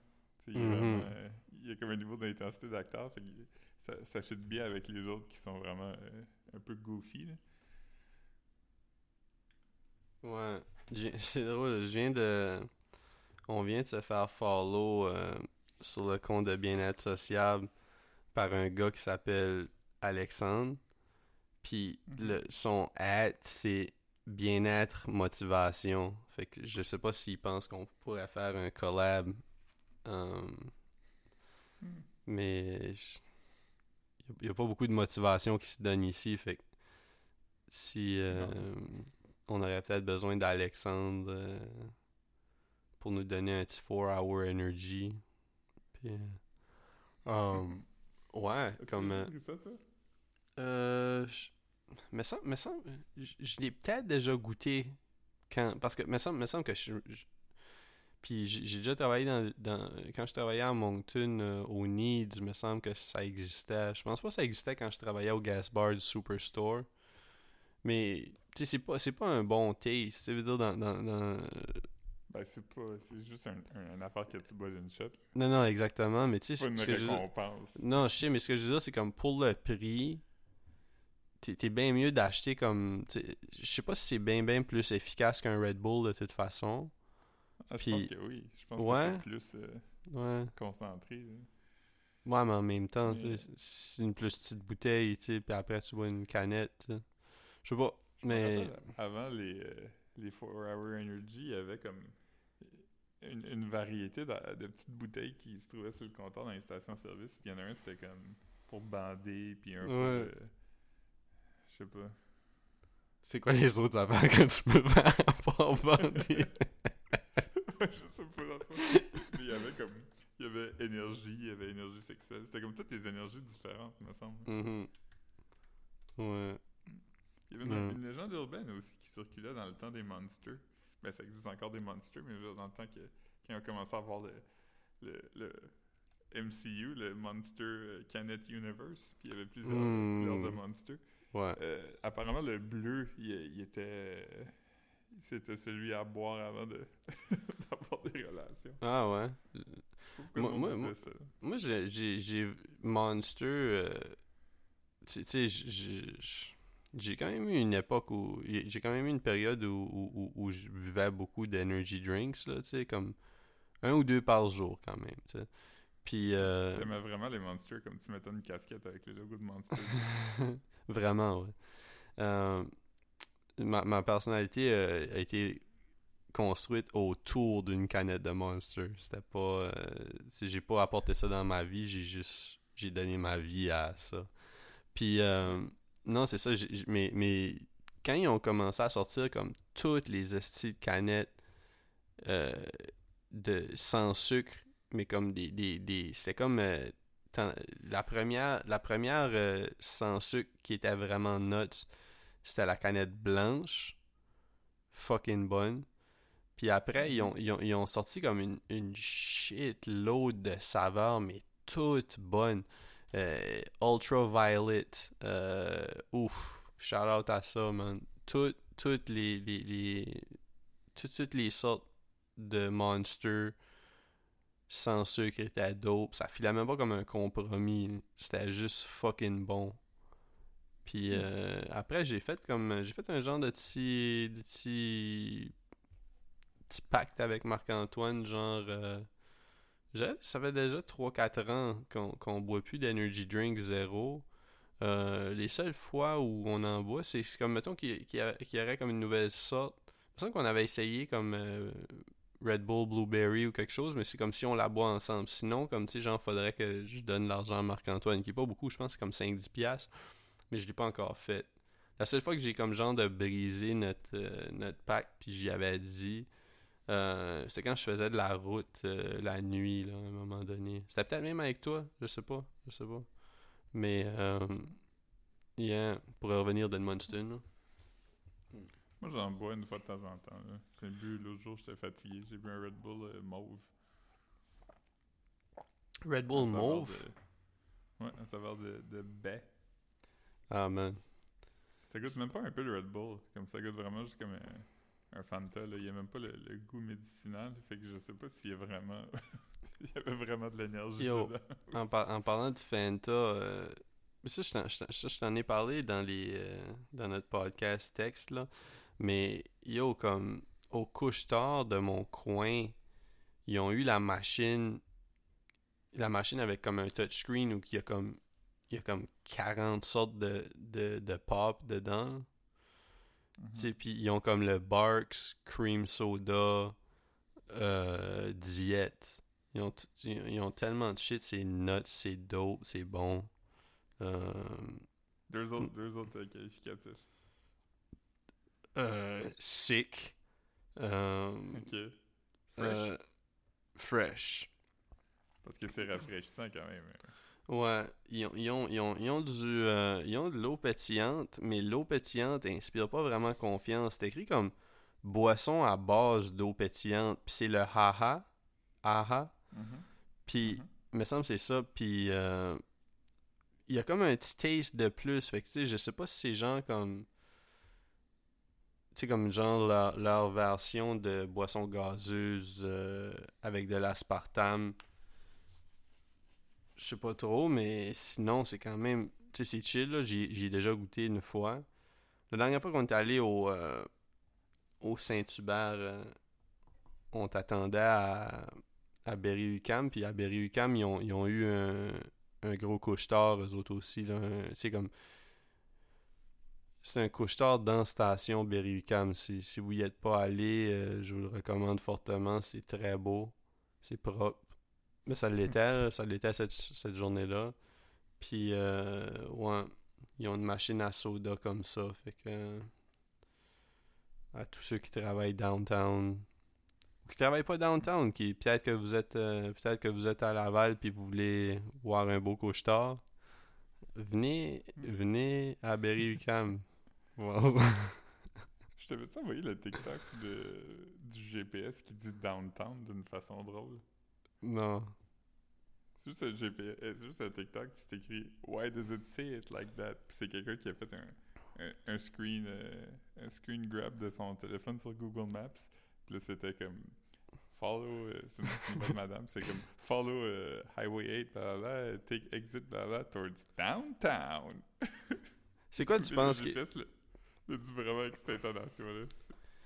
Il, est Mhm. vraiment, euh, il y a comme un niveau d'intensité d'acteur, ça, ça fit bien avec les autres qui sont vraiment euh, un peu goofy. Là. Ouais, c'est drôle, je viens de... On vient de se faire follow euh, sur le compte de bien-être sociable par un gars qui s'appelle Alexandre. Puis Mhm. le, son ad, c'est bien-être motivation. Fait que je sais pas s'il pense qu'on pourrait faire un collab. euh, Hmm. mais il n'y a, pas beaucoup de motivation qui se donne ici. Fait que si euh, on aurait peut-être besoin d'Alexandre euh, pour nous donner un petit 4-hour energy. Puis, euh, um, ouais, comme. euh, euh, je- me semble, me semble, je, je l'ai peut-être déjà goûté quand, parce que me semble, me semble que je, je- puis j'ai déjà travaillé dans, dans- quand je travaillais à Moncton euh, au Needs, me semble que ça existait. Je pense pas que ça existait quand je travaillais au gas bar du Superstore. Mais tu sais, c'est pas c'est pas un bon taste, tu veux dire dans, dans, dans- Ben, c'est pas... C'est juste un, un- une affaire que tu bois d'une shot. non non exactement, mais tu sais C'est pas une ce que je. Non, je sais, mais ce que je veux dire, c'est comme pour le prix, t'es bien mieux d'acheter comme. Je sais pas si c'est bien, bien plus efficace qu'un Red Bull de toute façon. Ah, je Puis- pense que oui. Je pense Ouais. que c'est plus euh, Ouais. concentré. là. Ouais, mais en même temps, Mais- t'sais, c'est une plus petite bouteille, tu puis après tu bois une canette. Je sais pas, mais. Avant les, euh, les 4 Hour Energy, il y avait comme une, une variété de, de petites bouteilles qui se trouvaient sur le comptoir dans les stations-service. Puis il y en a un, c'était comme pour bander, puis un euh, je sais pas. C'est quoi les autres affaires que tu peux faire pour bander? je sais pas. Mais il y avait comme... Il y avait énergie, il y avait énergie sexuelle. C'était comme toutes des énergies différentes, me semble. Mhm. Ouais. Il y avait une, Mm. une légende urbaine aussi qui circulait dans le temps des monsters. Ben, ça existe encore des monsters, mais dans le temps que, quand on commençait à voir le, le, le MCU, le Monster euh, Canet Universe, puis il y avait plusieurs Mm. de monsters. Ouais. Euh, apparemment, le bleu, il, il était. C'était celui à boire avant de d'avoir des relations. Ah ouais. Pourquoi Moi- moi- moi- ça? Moi, j'ai- Monster. euh, tu sais, j'ai quand même eu une époque où. J'ai quand même eu une période où, où, où je buvais beaucoup d'energy drinks, là, tu sais, comme un ou deux par jour quand même, tu sais. Puis. Euh... T'aimais vraiment les Monsters, comme tu mettais une casquette avec les logos de Monster. vraiment, ouais. Euh, ma, ma, personnalité euh, a été construite autour d'une canette de Monster. C'était pas. Euh, j'ai pas apporté ça dans ma vie, j'ai juste. J'ai donné ma vie à ça. Puis. Non, c'est ça. mais, mais quand ils ont commencé à sortir comme toutes les styles de canettes de, sans sucre, mais comme des. des, des C'était comme. La première, la première sans sucre qui était vraiment nuts, c'était la canette blanche. Fucking bonne. Puis après, ils ont, ils ont, sorti comme une, une shitload de saveurs, mais toutes bonnes. Euh, Ultraviolet. Euh, ouf. Shout out à ça, man. toutes les, les, les toutes, les sortes de monsters sans sucre étaient dope. Ça filait même pas comme un compromis. C'était juste fucking bon. Puis hmm. euh, après, j'ai fait comme. J'ai fait un genre de petit. De petit petit pacte avec Marc-Antoine, genre. Euh, ça fait déjà 3-4 ans qu'on boit plus d'energy drink zéro. Euh, les seules fois où on en boit, c'est comme, mettons, qu'il y, aurait comme une nouvelle sorte. Il me qu'on avait essayé comme euh, Red Bull Blueberry ou quelque chose, mais c'est comme si on la boit ensemble. Sinon, comme tu sais, genre, faudrait que je donne l'argent à Marc-Antoine, qui est pas beaucoup, je pense que c'est comme 5-10$, mais je l'ai pas encore fait. La seule fois que j'ai comme genre de briser notre, notre pacte, puis j'y avais dit, euh, c'est quand je faisais de la route euh, la nuit, là, à un moment donné. C'était peut-être même avec toi, je sais pas, je sais pas. Mais, euh, yeah, pour revenir d'Edmundston, Moi, j'en bois une fois de temps en temps. J'ai bu l'autre jour, j'étais fatigué. J'ai bu un Red Bull euh, mauve. Red Bull mauve? Ouais, un saveur de, de baie. Ah, man. Ça goûte même pas un peu le Red Bull. Comme ça goûte vraiment juste comme un un Fanta, là, il n'y a même pas le, goût médicinal, fait que je sais pas s'il y a vraiment... il y avait vraiment de l'énergie en, en, parlant de Fanta, euh, ça, je t'en ai parlé dans les euh, dans notre podcast texte, là, mais yo, comme au couche-tard de mon coin, ils ont eu la machine la machine avec comme un touchscreen où il y a comme il y a comme 40 sortes de, de, de pop dedans. Mhm. Puis ils ont comme le Barks Cream Soda euh, Diète. Ils ont, ils ont tellement de shit, c'est nuts, c'est dope, c'est bon. Euh, deux autres, deux autres qualificatifs. Euh, sick. Euh, ok. Fresh. fresh. Parce que c'est rafraîchissant quand même. Ouais, ils ont, ils ont, ils ont, ils ont, du, euh, ils ont de l'eau pétillante, mais l'eau pétillante inspire pas vraiment confiance. C'est écrit comme boisson à base d'eau pétillante, puis c'est le haha, aha. Mm Puis, mm-hmm. il me semble que c'est ça, puis euh, il y a comme un petit taste de plus. Fait que, tu sais, je sais pas si c'est genre comme. Sais, comme genre leur, version de boisson gazeuse euh, avec de l'aspartame je sais pas trop, mais sinon, c'est quand même. Tu sais, c'est chill. J'ai déjà goûté une fois. La dernière fois qu'on est allé au, euh, au Saint-Hubert, euh, on t'attendait à, à Berry-UQAM. Puis à Berry-UQAM, ils ont, ils ont eu un, un gros couche-tard, eux autres aussi. C'est comme. C'est un couche-tard dans station Berry-UQAM. Si, si vous y êtes pas allé, euh, je vous le recommande fortement. C'est très beau. C'est propre. Mais ça l'était, ça l'était cette, cette journée-là. Puis, euh, ouais, ils ont une machine à soda comme ça. Fait que. À tous ceux qui travaillent downtown. Ou qui travaillent pas downtown, qui peut-être que vous êtes euh, peut-être que vous êtes à Laval puis vous voulez voir un beau couche-tard. Venez, venez à Berry Je t'avais envoyé le TikTok de, du GPS qui dit downtown d'une façon drôle. Non. C'est juste un GPS, euh, c'est juste un TikTok, puis c'est écrit Why does it say it like that? Puis c'est quelqu'un qui a fait un, un, screen euh, un screen grab de son téléphone sur Google Maps. Puis là, c'était comme Follow, euh, c'est une, bonne madame, c'est comme Follow Highway 8, blah, blah, take exit, blah, blah, towards downtown. C'est quoi tu penses le, le dit vraiment avec cette intonation-là.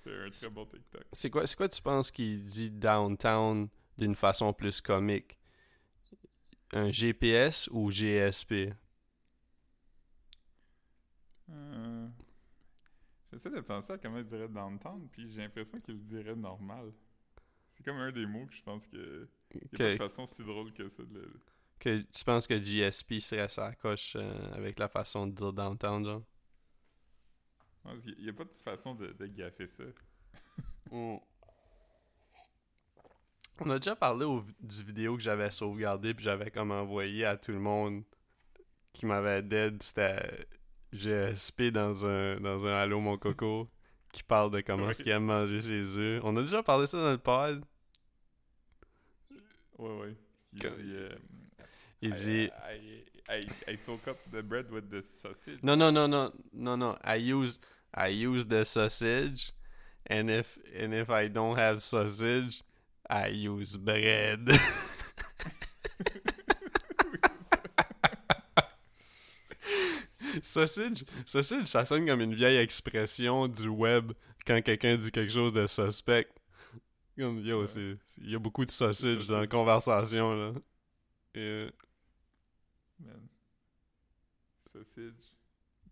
C'est- un très bon TikTok. C'est quoi, c'est quoi tu penses qu'il dit downtown d'une façon plus comique? Un GPS ou GSP? Euh, J'essaie de penser à comment il dirait downtown, puis j'ai l'impression qu'il dirait normal. C'est comme un des mots que je pense que. Il n'y a pas de façon si drôle que ça de le. que tu penses que GSP serait sa coche euh, avec la façon de dire downtown, genre? Qu'il n'y a pas de façon de, de gaffer ça. Mm. On a déjà parlé au- du vidéo que j'avais sauvegardé puis j'avais comme envoyé à tout le monde qui m'avait dead. C'était GSP dans un, dans un Allo Mon Coco qui parle de comment Ouais. est-ce qu'il aime manger ses œufs. On a déjà parlé ça dans le pod. Ouais, ouais. Il dit. euh, Il I- dit... I, I, I soak up the bread with the sausage. Non, non, non, non, non, non. I use, I use the sausage and if, and if I don't have sausage, I use bread. Sausage, sausage, ça sonne comme une vieille expression du web quand quelqu'un dit quelque chose de suspect. Comme, yo, il y a beaucoup de sausage dans la conversation, là. Et, Man. Sausage.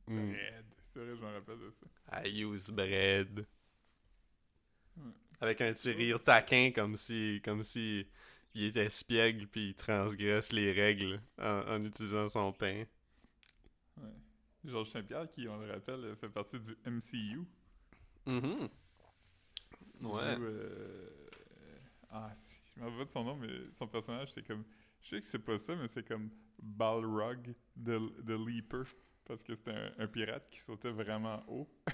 mm, Bread. C'est vrai, je me rappelle de ça. I use bread. Avec un petit rire taquin, comme si, comme si il était espiègle puis il transgresse les règles en, en utilisant son pain. Ouais. Georges Saint-Pierre, qui, on le rappelle, fait partie du MCU. Mhm. Il Ouais. euh, Ah, je me rappelle pas de son nom, mais son personnage, c'est comme. Je sais que c'est pas ça, mais c'est comme Balrog de, de Leaper. Parce que c'était un, un pirate qui sautait vraiment haut.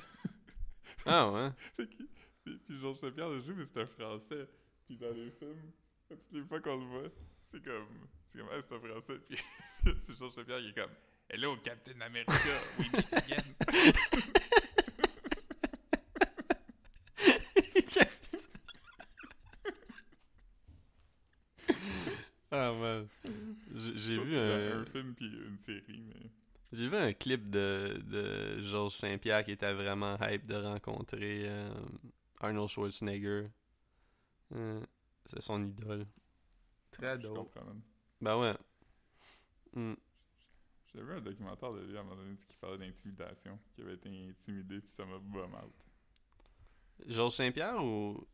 Ah ouais. Fait que- puis, puis Georges Saint-Pierre le joue, mais c'est un français. Puis dans les films, toutes les fois qu'on le voit, c'est comme. C'est comme, ah, c'est un français. Puis c'est Georges Saint-Pierre, il est comme. Hello, Captain America, we meet again. ah man. J'ai j'ai Je pense vu que c'est un, un film puis une série, mais. j'ai vu un clip de, de Georges Saint-Pierre qui était vraiment hype de rencontrer euh, Arnold Schwarzenegger. Euh, c'est son idole. Très Je dope. comprends, man. Ben ouais. Mm. J'avais vu un documentaire de lui à un moment donné qui parlait d'intimidation, qui avait été intimidé, puis ça m'a bum out. Georges Saint-Pierre ou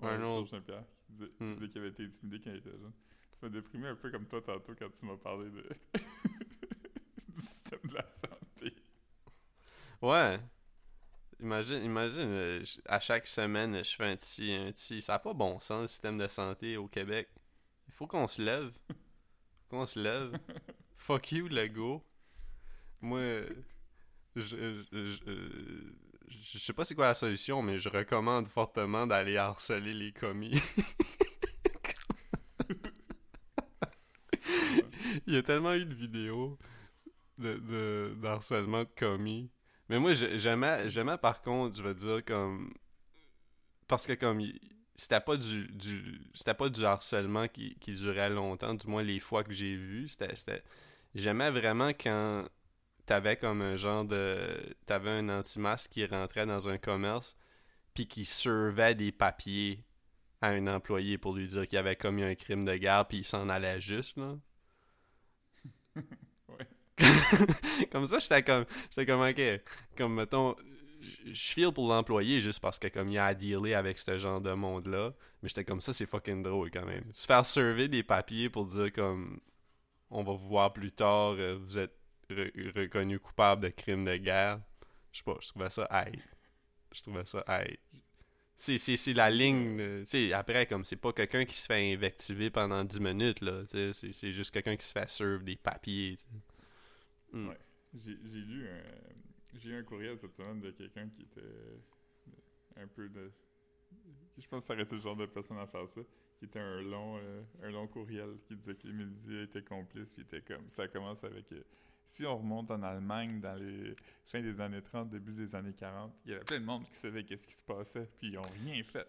Ouais, Arnold? Georges Saint-Pierre, qui disait, qui Hmm. disait qu'il avait été intimidé quand il était jeune. Ça m'a déprimé un peu comme toi tantôt quand tu m'as parlé de... système de la santé. Ouais. Imagine, imagine, euh, à chaque semaine, je fais un petit, un petit. Ça n'a pas bon sens, le système de santé au Québec. Il faut qu'on se lève. Faut qu'on se lève. Fuck you, Lego. Moi, je, je, je, je sais pas c'est quoi la solution, mais je recommande fortement d'aller harceler les commis. Il y a tellement eu de vidéos de, de, d'harcèlement de commis. Mais moi, j'ai- j'aimais, j'aimais par contre, je veux dire, comme. Parce que, comme. C'était pas du, du. C'était pas du harcèlement qui, qui durait longtemps, du moins les fois que j'ai vu. C'était- J'aimais vraiment quand t'avais comme un genre de. T'avais un anti-masque qui rentrait dans un commerce, puis qui servait des papiers à un employé pour lui dire qu'il avait commis un crime de guerre, puis il s'en allait juste, là. Comme ça, j'étais comme, j'étais comme, ok, comme mettons, je feel pour l'employé juste parce que comme il a à dealer avec ce genre de monde-là, mais j'étais comme ça, c'est fucking drôle quand même. Se faire server des papiers pour dire comme, on va vous voir plus tard, euh, vous êtes re- reconnu coupable de crime de guerre. Je sais pas, je trouvais ça high. Je trouvais ça high. C'est, la ligne, euh, sais, après, comme c'est pas quelqu'un qui se fait invectiver pendant 10 minutes, là, c'est, juste quelqu'un qui se fait serve des papiers. Mm. Ouais. J'ai lu un... J'ai eu un courriel cette semaine de quelqu'un qui était un peu de... Je pense que ça aurait été le genre de personne à faire ça. Qui était un long, euh, un long courriel qui disait que les médias étaient complices. Puis était comme... Ça commence avec... euh, si on remonte en Allemagne dans les fins des années 30, début des années 40, il y avait plein de monde qui savait qu'est-ce qui se passait, puis ils n'ont rien fait.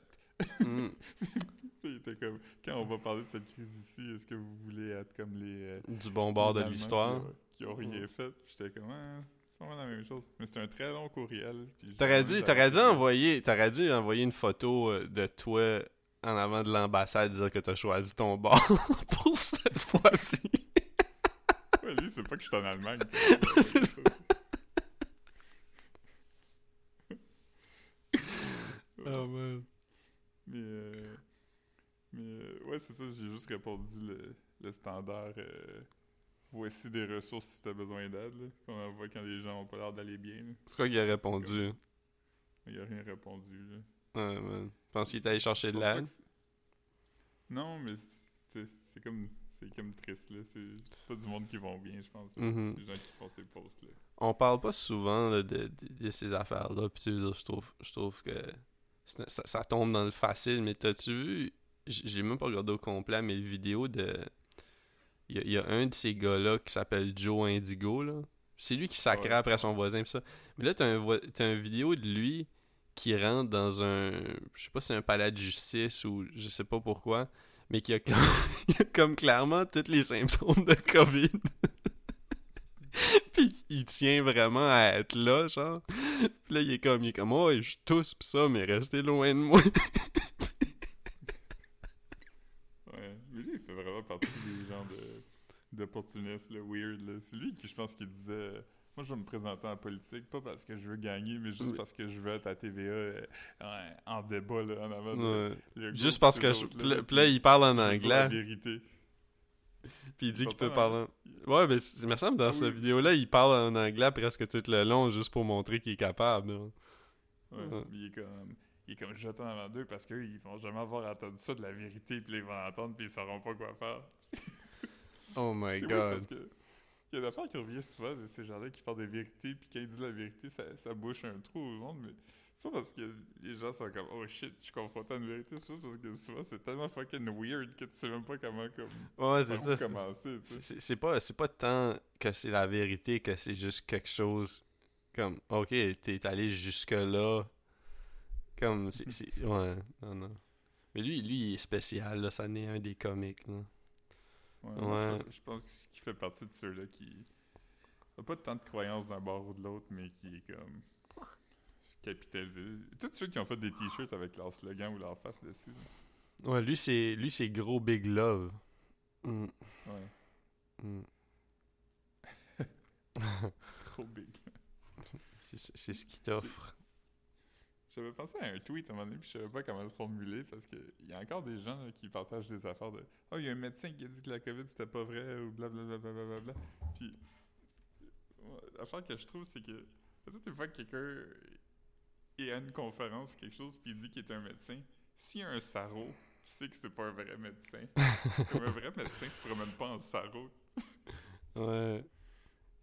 Mm. Puis il était comme, quand on va parler de cette crise ici, est-ce que vous voulez être comme les... euh, Du bon bord de l'histoire. Qui, ont- qui ont rien Mm. fait. Puis J'étais comme, ah, C'est vraiment la même chose. Mais c'est un très long courriel. T'aurais dû, t'aurais dû envoyer, t'aurais dû envoyer une photo euh, de toi en avant de l'ambassade dire que t'as choisi ton bord pour cette fois-ci. Ouais, lui, c'est pas que je suis en Allemagne. C'est ça. Oh man. Mais, euh, mais euh, ouais, c'est ça, j'ai juste répondu le, le standard. euh, voici des ressources si t'as besoin d'aide. là, Qu'on envoie quand les gens ont pas l'air d'aller bien. là. C'est quoi qu'il a répondu? Il a rien répondu. Là. Ouais, man. Je pense qu'il est allé chercher de l'aide? Non, mais c'est comme, c'est comme triste. là. C'est pas du monde qui vont bien, je pense. là. Mhm. Les gens qui font ces posts. Là. On parle pas souvent là, de, de- de ces affaires-là, puis tu sais, je trouve, je trouve que ça, ça tombe dans le facile, mais t'as-tu vu, j'ai même pas regardé au complet, mais le vidéo de... Il y y a un de ces gars-là qui s'appelle Joe Indigo, là. C'est lui qui sacrait Ouais. après son voisin, pis ça. Mais là, t'as un, une vidéo de lui qui rentre dans un... Je sais pas si c'est un palais de justice ou je sais pas pourquoi, mais qui a, a comme clairement tous les symptômes de COVID. Puis il tient vraiment à être là, genre. Puis là, il est comme, il est comme, oh, je tousse pis ça, mais restez loin de moi. Ouais. Mais lui, il fait vraiment partie des gens de d'opportunistes, le weird. là. C'est lui qui, je pense, qui disait Moi, je vais me présenter en politique, pas parce que je veux gagner, mais juste Oui. parce que je veux être à TVA euh, en débat là, en avant de. Ouais. le Juste parce que. Je... là, il parle en dire La anglais, vérité. Puis il dit qu'il peut parler. en- Ouais, mais c'est- il me semble dans Ah cette oui. vidéo-là, il parle en anglais presque tout le long juste pour montrer qu'il est capable. Ouais, Ouais. mais il est comme. Il est comme jeté en avant d'eux parce qu'eux, ils vont jamais avoir entendu ça de la vérité, puis ils vont l'entendre, puis ils sauront pas quoi faire. Oh my god. parce que. Il y a une affaire qui revient souvent de ces gens-là qui parlent de vérité, puis quand ils disent la vérité, ça, ça bouche un trou au monde, mais c'est pas parce que les gens sont comme oh shit, je suis confronté à une vérité, c'est juste parce que souvent c'est tellement fucking weird que tu sais même pas comment comme. Ouais, c'est ça. c'est- commencer. C'est c'est pas, c'est pas tant que c'est la vérité que c'est juste quelque chose comme, ok, t'es allé jusque-là. Comme, c'est. c'est- Ouais, non, non. Mais lui, lui, il est spécial, là, ça n'est un des comiques, là. Ouais, Ouais. Je, je pense qu'il fait partie de ceux-là qui. n'a pas tant de croyances d'un bord ou de l'autre, mais qui est comme. Capitalisé. Tous ceux qui ont fait des t-shirts avec leur slogan ou leur face dessus. là. Ouais, lui, c'est, lui, c'est gros Big Love. Mm, Ouais. mm. Trop big. C'est, ce qu'il t'offre. J'avais pensé à un tweet à un moment donné, puis je savais pas comment le formuler, parce qu'il y a encore des gens là, qui partagent des affaires de « Oh, il y a un médecin qui a dit que la COVID, c'était pas vrai, ou blablabla. Bla, bla, bla, bla. Puis, l'affaire que je trouve, c'est que toutes les fois que quelqu'un est à une conférence ou quelque chose, puis il dit qu'il est un médecin, s'il y a un sarreau, tu sais que c'est pas un vrai médecin. Comme un vrai médecin qui se promène pas en sarreau. Ouais.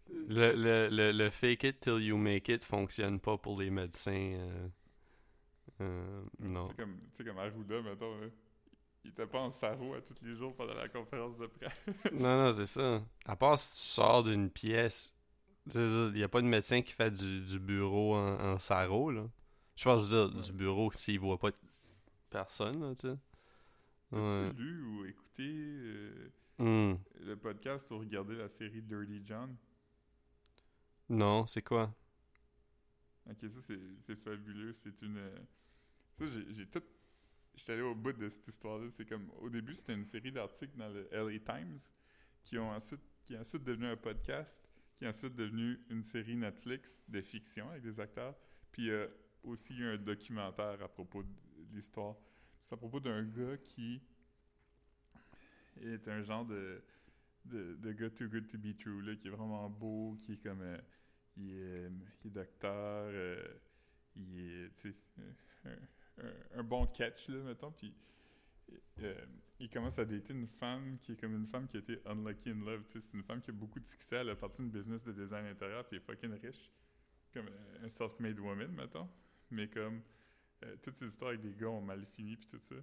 Le, le, le, le fake it till you make it fonctionne pas pour les médecins. euh, euh, non. C'est comme, tu sais, comme Arruda, mettons. Il était pas en sarreau à tous les jours pendant la conférence de presse. Non, non, c'est ça. À part si tu sors d'une pièce, il n'y a pas de médecin qui fait du, du bureau en, en sarreau, là. Je pense, dire, du bureau s'il voit pas personne, là, tu sais. Ouais. T'as-tu lu ou écouté euh, Hmm. le podcast ou regardé la série Dirty John? Non, c'est quoi? Ok, ça c'est fabuleux. C'est une. euh, Ça, j'ai tout. J'étais allé au bout de cette histoire-là. C'est comme. Au début, c'était une série d'articles dans le LA Times qui ont ensuite. qui est ensuite devenu un podcast, qui est ensuite devenu une série Netflix de fiction avec des acteurs. Puis aussi un documentaire à propos de l'histoire. C'est à propos d'un gars qui est un genre de, de, gars too good to be true, là, qui est vraiment beau, qui est comme. euh, il, est, il est docteur, euh, il est, un, bon catch, là, mettons, puis euh, il commence à dater une femme qui est comme une femme qui a été unlucky in love, c'est une femme qui a beaucoup de succès, elle a parti d'une business de design intérieur, puis est fucking riche, comme un self-made woman, mettons, mais comme euh, toutes ces histoires avec des gars ont mal fini, puis tout ça.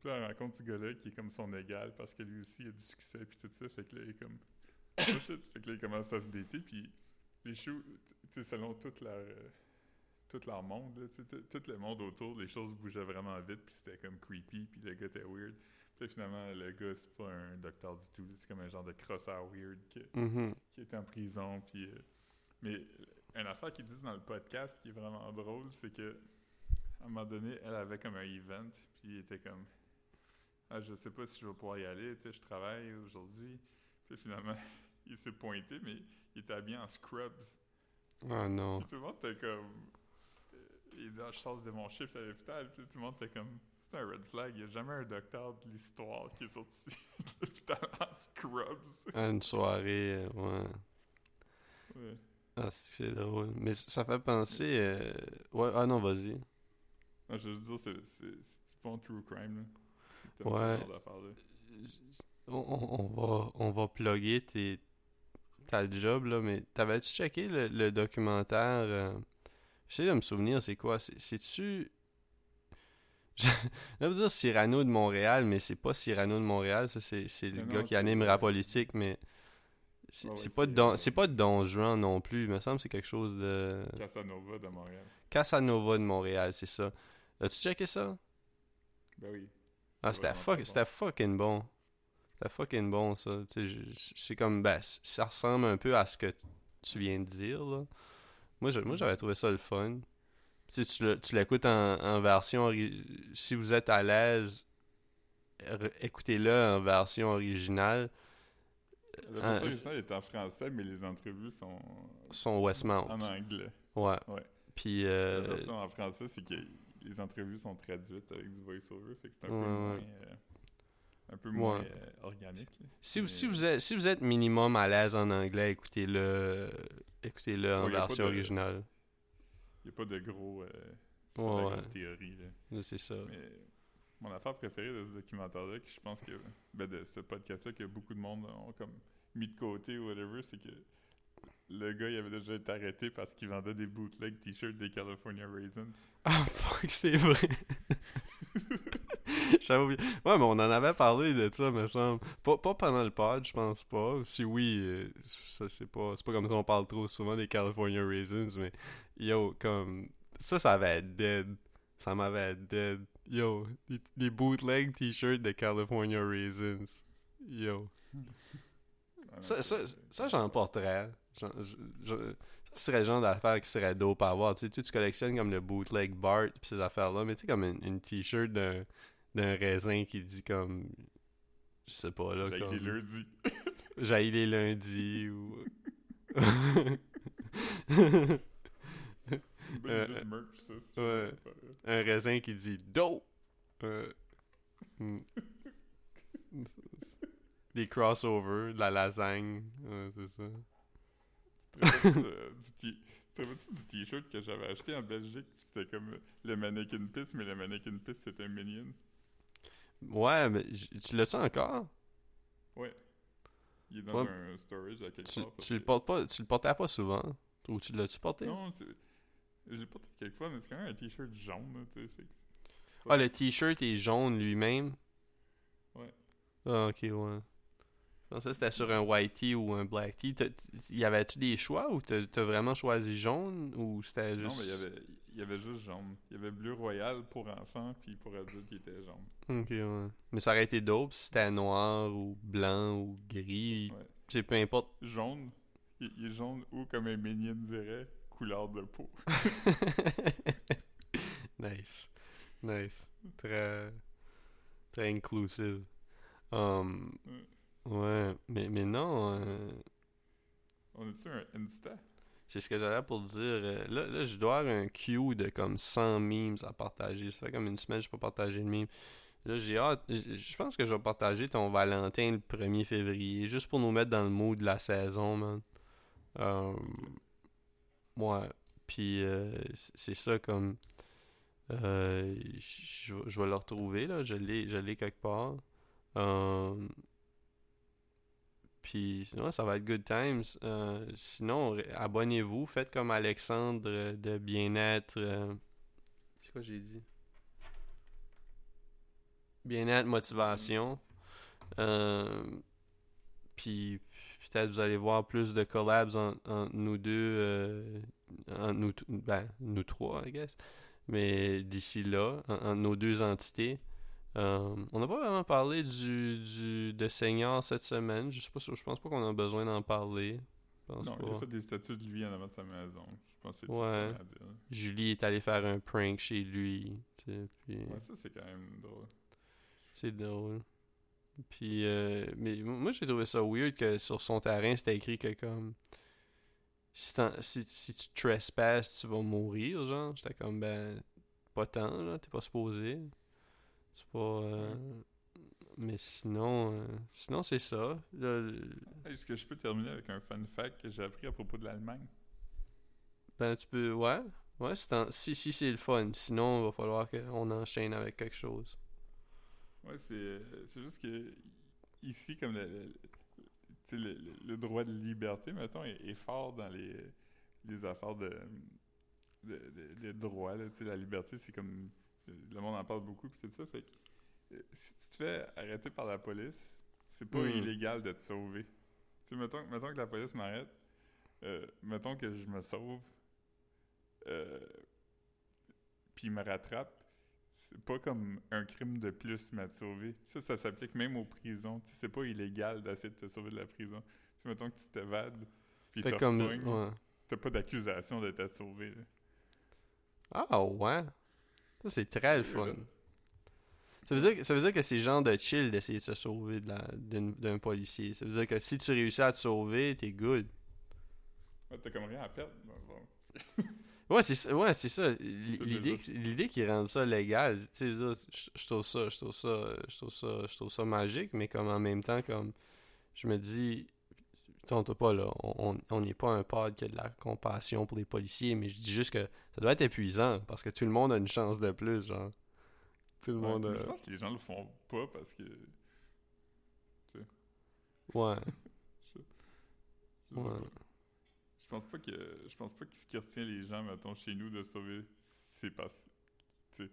Puis là, elle rencontre ce gars-là qui est comme son égal, parce que lui aussi, il a du succès, puis tout ça, fait que là, il est comme... Oh! Fait que là, il commence à se dater, puis les shows, tu sais, selon toute leur, euh, tout leur monde, là, tu sais, tout, le monde autour, les choses bougeaient vraiment vite, puis c'était comme creepy, puis le gars était weird. Puis finalement, le gars, c'est pas un docteur du tout, c'est comme un genre de crosseur weird qui, Mhm. qui était en prison, puis... euh, mais une affaire qu'ils disent dans le podcast qui est vraiment drôle, c'est que à un moment donné, elle avait comme un event, puis il était comme ah, je sais pas si je vais pouvoir y aller, tu sais, je travaille aujourd'hui. Puis finalement, il s'est pointé, mais il était habillé en scrubs. Oh non. Puis tout le monde était comme. euh, Il dit, ah, je sors de mon shift à l'hôpital. Puis tout le monde était comme, c'est un red flag. Il n'y a jamais un docteur de l'histoire qui est sorti de l'hôpital en scrubs. À une soirée, euh, ouais. Ouais. Ah, c'est drôle. Mais ça fait penser. euh, Ouais, ah non, vas-y. Non, je veux juste dire, c'est, du bon true crime. Là. Ouais. On, on- va, on va plugger tes, ta job, là, mais t'avais-tu checké le, le documentaire euh, J'essaie de me souvenir, c'est quoi? C'est- C'est-tu. Je je veux dire Cyrano de Montréal, mais c'est pas Cyrano de Montréal, ça c'est c'est le Non, gars qui anime rap politique, mais. C'est Ouais, ouais, c'est pas, Don- euh, pas de Don Juan non plus, il me semble que c'est quelque chose de. Casanova de Montréal. Casanova de Montréal, c'est ça. As-tu checké ça? Ben oui. Ah, c'était fuck- bon. fucking bon. C'était fucking bon, ça. C'est comme, ben, ça ressemble un peu à ce que tu viens de dire, là. Moi, j'avais trouvé ça le fun. Tu sais, tu le- tu l'écoutes en, en version... Si vous êtes à l'aise, écoutez-le en version originale. Le message original est en français, mais les entrevues sont Son Westmount. en anglais. Ouais. Ouais. Puis, La euh, version en français, c'est que les entrevues sont traduites avec du voice-over, fait que c'est un, Ouais, peu moins, ouais. euh, un peu moins euh, organique. si, vous- mais- si, vous êtes, si vous êtes minimum à l'aise en anglais, écoutez-le écoutez-le en version originale. Il n'y a pas de gros. Euh, la théorie. C'est ça. Mais mon affaire préférée de ce documentaire-là, que je pense que. Ben, de ce podcast-là, que beaucoup de monde ont comme mis de côté ou whatever, c'est que le gars, il avait déjà été arrêté parce qu'il vendait des bootleg t-shirts des California Raisins. Ah fuck, c'est vrai. J'avais oublié. Ouais, mais on en avait parlé de ça, me semble. Pas, pas pendant le pod, je pense pas. Si oui, euh, ça c'est pas. C'est pas comme ça on parle trop souvent des California Raisins, mais yo, comme. Ça, ça avait dead. Ça m'avait dead. Yo, des, des bootleg t-shirts de California Raisins. Yo. Ah, Ça, ça, ça j'en porterais. J'en- je- je- ça serait le genre d'affaire qui serait dope à avoir. Tu sais, tu collectionnes comme le bootleg Bart pis ces affaires-là, mais tu sais, comme une, une t-shirt d'un, d'un raisin qui dit comme. Je sais pas, là. J'ai comme, les lundis. J'aille les lundis ou. C'est Euh, idée de merch, ça. si tu ouais. veux faire. un raisin qui dit dope. Euh, hmm. Des crossovers, de la lasagne. Ouais, c'est ça. Tu te de- du t-shirt que j'avais acheté en Belgique? C'était comme le mannequin piss, mais le mannequin piss c'était un minion? Ouais, mais tu l'as-tu encore? Ouais. Il est dans Ouais. un storage à quelque Tu, part. tu le portes pas, tu le portais pas souvent. Ou tu l'as-tu porté? Non, c'est- je l'ai porté quelques fois, mais c'est quand même un t-shirt jaune, tu sais. Ah, le t-shirt est jaune lui-même? Ouais. Ah, ok, ouais. Que c'était sur un white tee ou un black tee. Y avait-tu des choix ou t'as vraiment choisi jaune ou c'était Non, juste. mais il y avait, y avait juste jaune. Il y avait bleu royal pour enfants, puis pour adultes, il était jaune. Ok, ouais. Mais ça aurait été dope si c'était noir ou blanc ou gris. Ouais. C'est peu importe. Jaune, il, il est jaune ou comme un minion dirait, couleur de peau. nice. Nice. Très. Très inclusive. Um, ouais, mais, mais non. euh, On est-tu un Insta? C'est ce que j'avais pour dire. Euh, Là, là, je dois avoir un queue de comme 100 memes à partager. Ça fait comme une semaine que je pas partager de memes. Là, j'ai hâte. Je pense que je vais partager ton Valentin le 1er février. Juste pour nous mettre dans le mood de la saison, man. Euh, ouais. Puis, euh, c'est ça comme. euh, je vais le retrouver, là. Je l'ai quelque part. Euh, puis sinon, ça va être good times. Euh, sinon, abonnez-vous. Faites comme Alexandre de bien-être. C'est quoi j'ai dit? Bien-être, motivation. Euh, puis peut-être vous allez voir plus de collabs entre en nous deux. euh, entre nous, ben, nous trois, I guess. Mais d'ici là, en- entre nos deux entités. Euh, on n'a pas vraiment parlé du, du de Seigneur cette semaine. Je sais pas, si- je pense pas qu'on a besoin d'en parler. pense Non, pas. il a fait des statues de lui en avant de sa maison. Je pense que c'est Ouais. à dire. Julie est allée faire un prank chez lui. tu sais, puis Ouais, ça, c'est quand même drôle. c'est drôle. Puis, euh, mais moi, j'ai trouvé ça weird que sur son terrain, c'était écrit que comme. Si, si, si tu trespasses, tu vas mourir, genre. J'étais comme, ben, pas tant, là, t'es pas supposé. C'est pas. euh, Mais sinon, euh, sinon c'est ça. Le- Est-ce que je peux terminer avec un fun fact que j'ai appris à propos de l'Allemagne? ben, tu peux. Ouais. Ouais, en- si, si c'est le fun. Sinon, il va falloir qu'on enchaîne avec quelque chose. Ouais, c'est c'est juste que ici, comme le, le- le, le- droit de liberté, mettons, est, est fort dans les, les affaires de, de, de- de droit. Là, tu sais, la liberté, c'est comme. Le monde en parle beaucoup, puis tout ça. Fait que euh, si tu te fais arrêter par la police, c'est pas Hmm. illégal de te sauver. Tu mettons, mettons que la police m'arrête, euh, mettons que je me sauve, euh, puis il me rattrape, c'est pas comme un crime de plus m'être sauvé. Ça, ça s'applique même aux prisons. Tu c'est pas illégal d'essayer de te sauver de la prison. Tu mettons que tu t'évades, puis t'as comme. Ouais. t'as pas d'accusation de t'être sauvé. Ah ouais. Ça c'est très le fun. Ça veut, dire, que- ça veut dire que c'est genre de chill d'essayer de se sauver d'un policier. Ça veut dire que si tu réussis à te sauver, t'es good. Ouais, t'as comme rien à perdre. Bon. Ouais, c'est ça. Ouais, c'est ça. L'idée, qu'ils rendent ça légal, tu sais, je trouve ça, je trouve ça, je trouve ça, je trouve ça magique, mais comme en même temps, comme je me dis, tente pas là, on on n'est pas un pod qui a de la compassion pour les policiers, mais je dis juste que ça doit être épuisant parce que tout le monde a une chance de plus, genre. Tout le Ouais, monde. mais a- Je pense que les gens le font pas parce que. Ouais. Je, je sais Ouais. pas. Je pense pas que. Je pense pas que ce qui retient les gens, mettons, chez nous de sauver, c'est parce. Tu sais.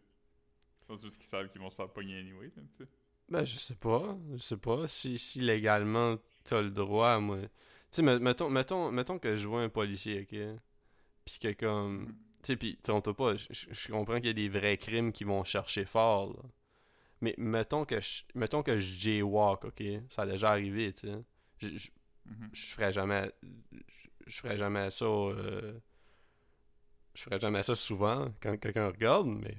Je pense juste qu'ils savent qu'ils vont se faire pogner anyway, là. Ben, je sais pas. Je sais pas. Si, si légalement, t'as le droit, moi. Tu sais, me- mettons, mettons, mettons que je vois un policier, ok? Puis que comme. Mhm. Tu sais, pis trompe pas, je, comprends qu'il y a des vrais crimes qui vont chercher fort, là. Mais mettons que je, mettons que je jaywalk, ok? Ça a déjà arrivé, tu sais. Je, Mhm. je ferais jamais. Je, ferais jamais ça. euh, je ferais jamais ça souvent quand quelqu'un regarde, mais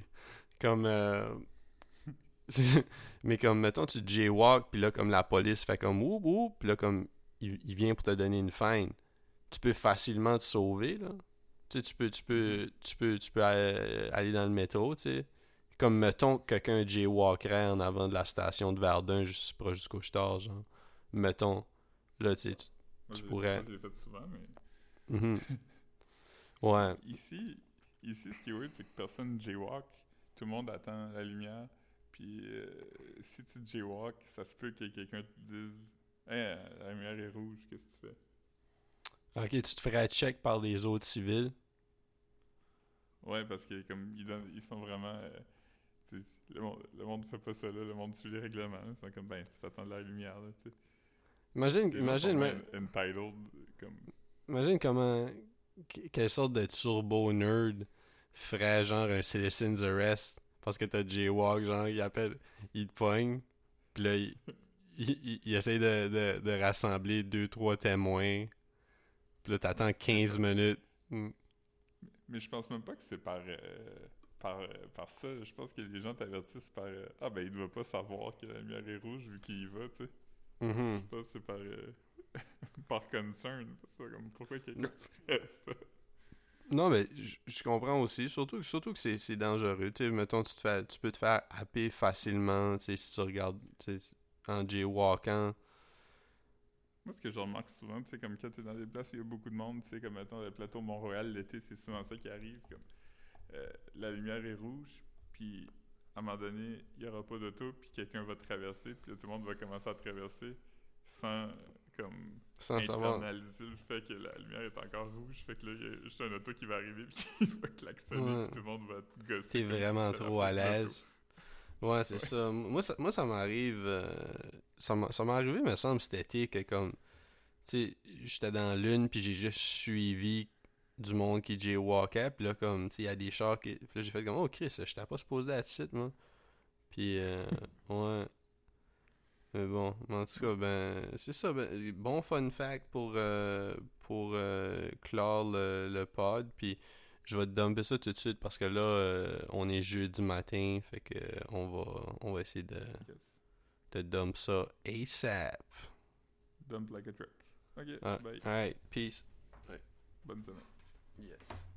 comme. euh, mais comme, mettons, tu jaywalk, puis là, comme la police fait comme oup, oup, puis là, comme il, vient pour te donner une fine, tu peux facilement te sauver, là. Tu sais, tu peux, tu peux, tu peux, tu peux aller, aller dans le métro, tu sais. Comme, mettons, que quelqu'un jaywalkerait en avant de la station de Verdun, juste proche du couche-tard, genre. Mettons, là, tu sais, tu- Moi, tu pourrais- moi, Je l'ai fait souvent, mais. Mhm. Ouais. Ici, ici, ce qui est weird, c'est que personne jaywalk. Tout le monde attend la lumière. Puis euh, si tu jaywalk, ça se peut que quelqu'un te dise Hey, la lumière est rouge, qu'est-ce que tu fais Ok, tu te ferais check par des autres civils? Ouais, parce que comme ils, donnent- ils sont vraiment. euh, tu le, monde, le monde fait pas ça là, le monde suit les règlements. Ils sont comme ben, faut attendre la lumière là, tu sais. Imagine, imagine, entitled, comme. imagine comment. que- Quelle sorte de turbo nerd ferait genre un citizen's arrest parce que t'as jaywalk, genre, il appelle, il te pogne, pis là, il, il, il- essaye de, de, de rassembler deux, trois témoins, pis là, t'attends 15 minutes. Mm. Mais je pense même pas que c'est par, euh, par, euh, par ça. Je pense que les gens t'avertissent par euh, Ah ben il doit pas savoir que la lumière est rouge vu qu'il y va, tu sais. Mhm. Je pense que c'est par, euh, par concern. Ça, comme, pourquoi quelqu'un ferait ça? Non, mais je- comprends aussi. Surtout, surtout que c'est c'est dangereux. Tu sais, mettons, tu, te fais, tu peux te faire happer facilement, tu sais, si tu regardes tu sais, en jaywalkant. Moi, ce que je remarque souvent, tu sais, comme quand t'es dans des places où il y a beaucoup de monde, tu sais, comme mettons le plateau Mont-Royal l'été, c'est souvent ça qui arrive. Comme, euh, la lumière est rouge, puis à un moment donné, il n'y aura pas d'auto, puis quelqu'un va traverser, puis tout le monde va commencer à traverser sans, comme, Sans internaliser le fait que la lumière est encore rouge. Fait que là, il y a juste un auto qui va arriver, puis il va klaxonner, Ouais. puis tout le monde va te gosser. T'es si vraiment trop à l'aise. Ouais, c'est Ouais. ça. Moi, ça. moi, ça m'arrive. euh, ça m'a ça m'est arrivé, me semble, cet été, que comme. Tu sais, j'étais dans l'une, puis j'ai juste suivi du monde qui jaywalkait, puis là, comme, tu sais, il y a des chars qui. Puis là, j'ai fait comme, oh Chris, j'étais pas supposé être site, moi. Puis, euh, ouais. Mais bon, en tout cas, ben, c'est ça. Ben, bon fun fact pour, euh, pour euh, clore le, le pod. Puis je vais te dumper ça tout de suite parce que là, euh, on est jeudi matin. Fait que on va, on va essayer de, de dump ça ASAP. Dump like a truck. Ok, Ah, bye. Alright, peace. Bonne semaine. Yes.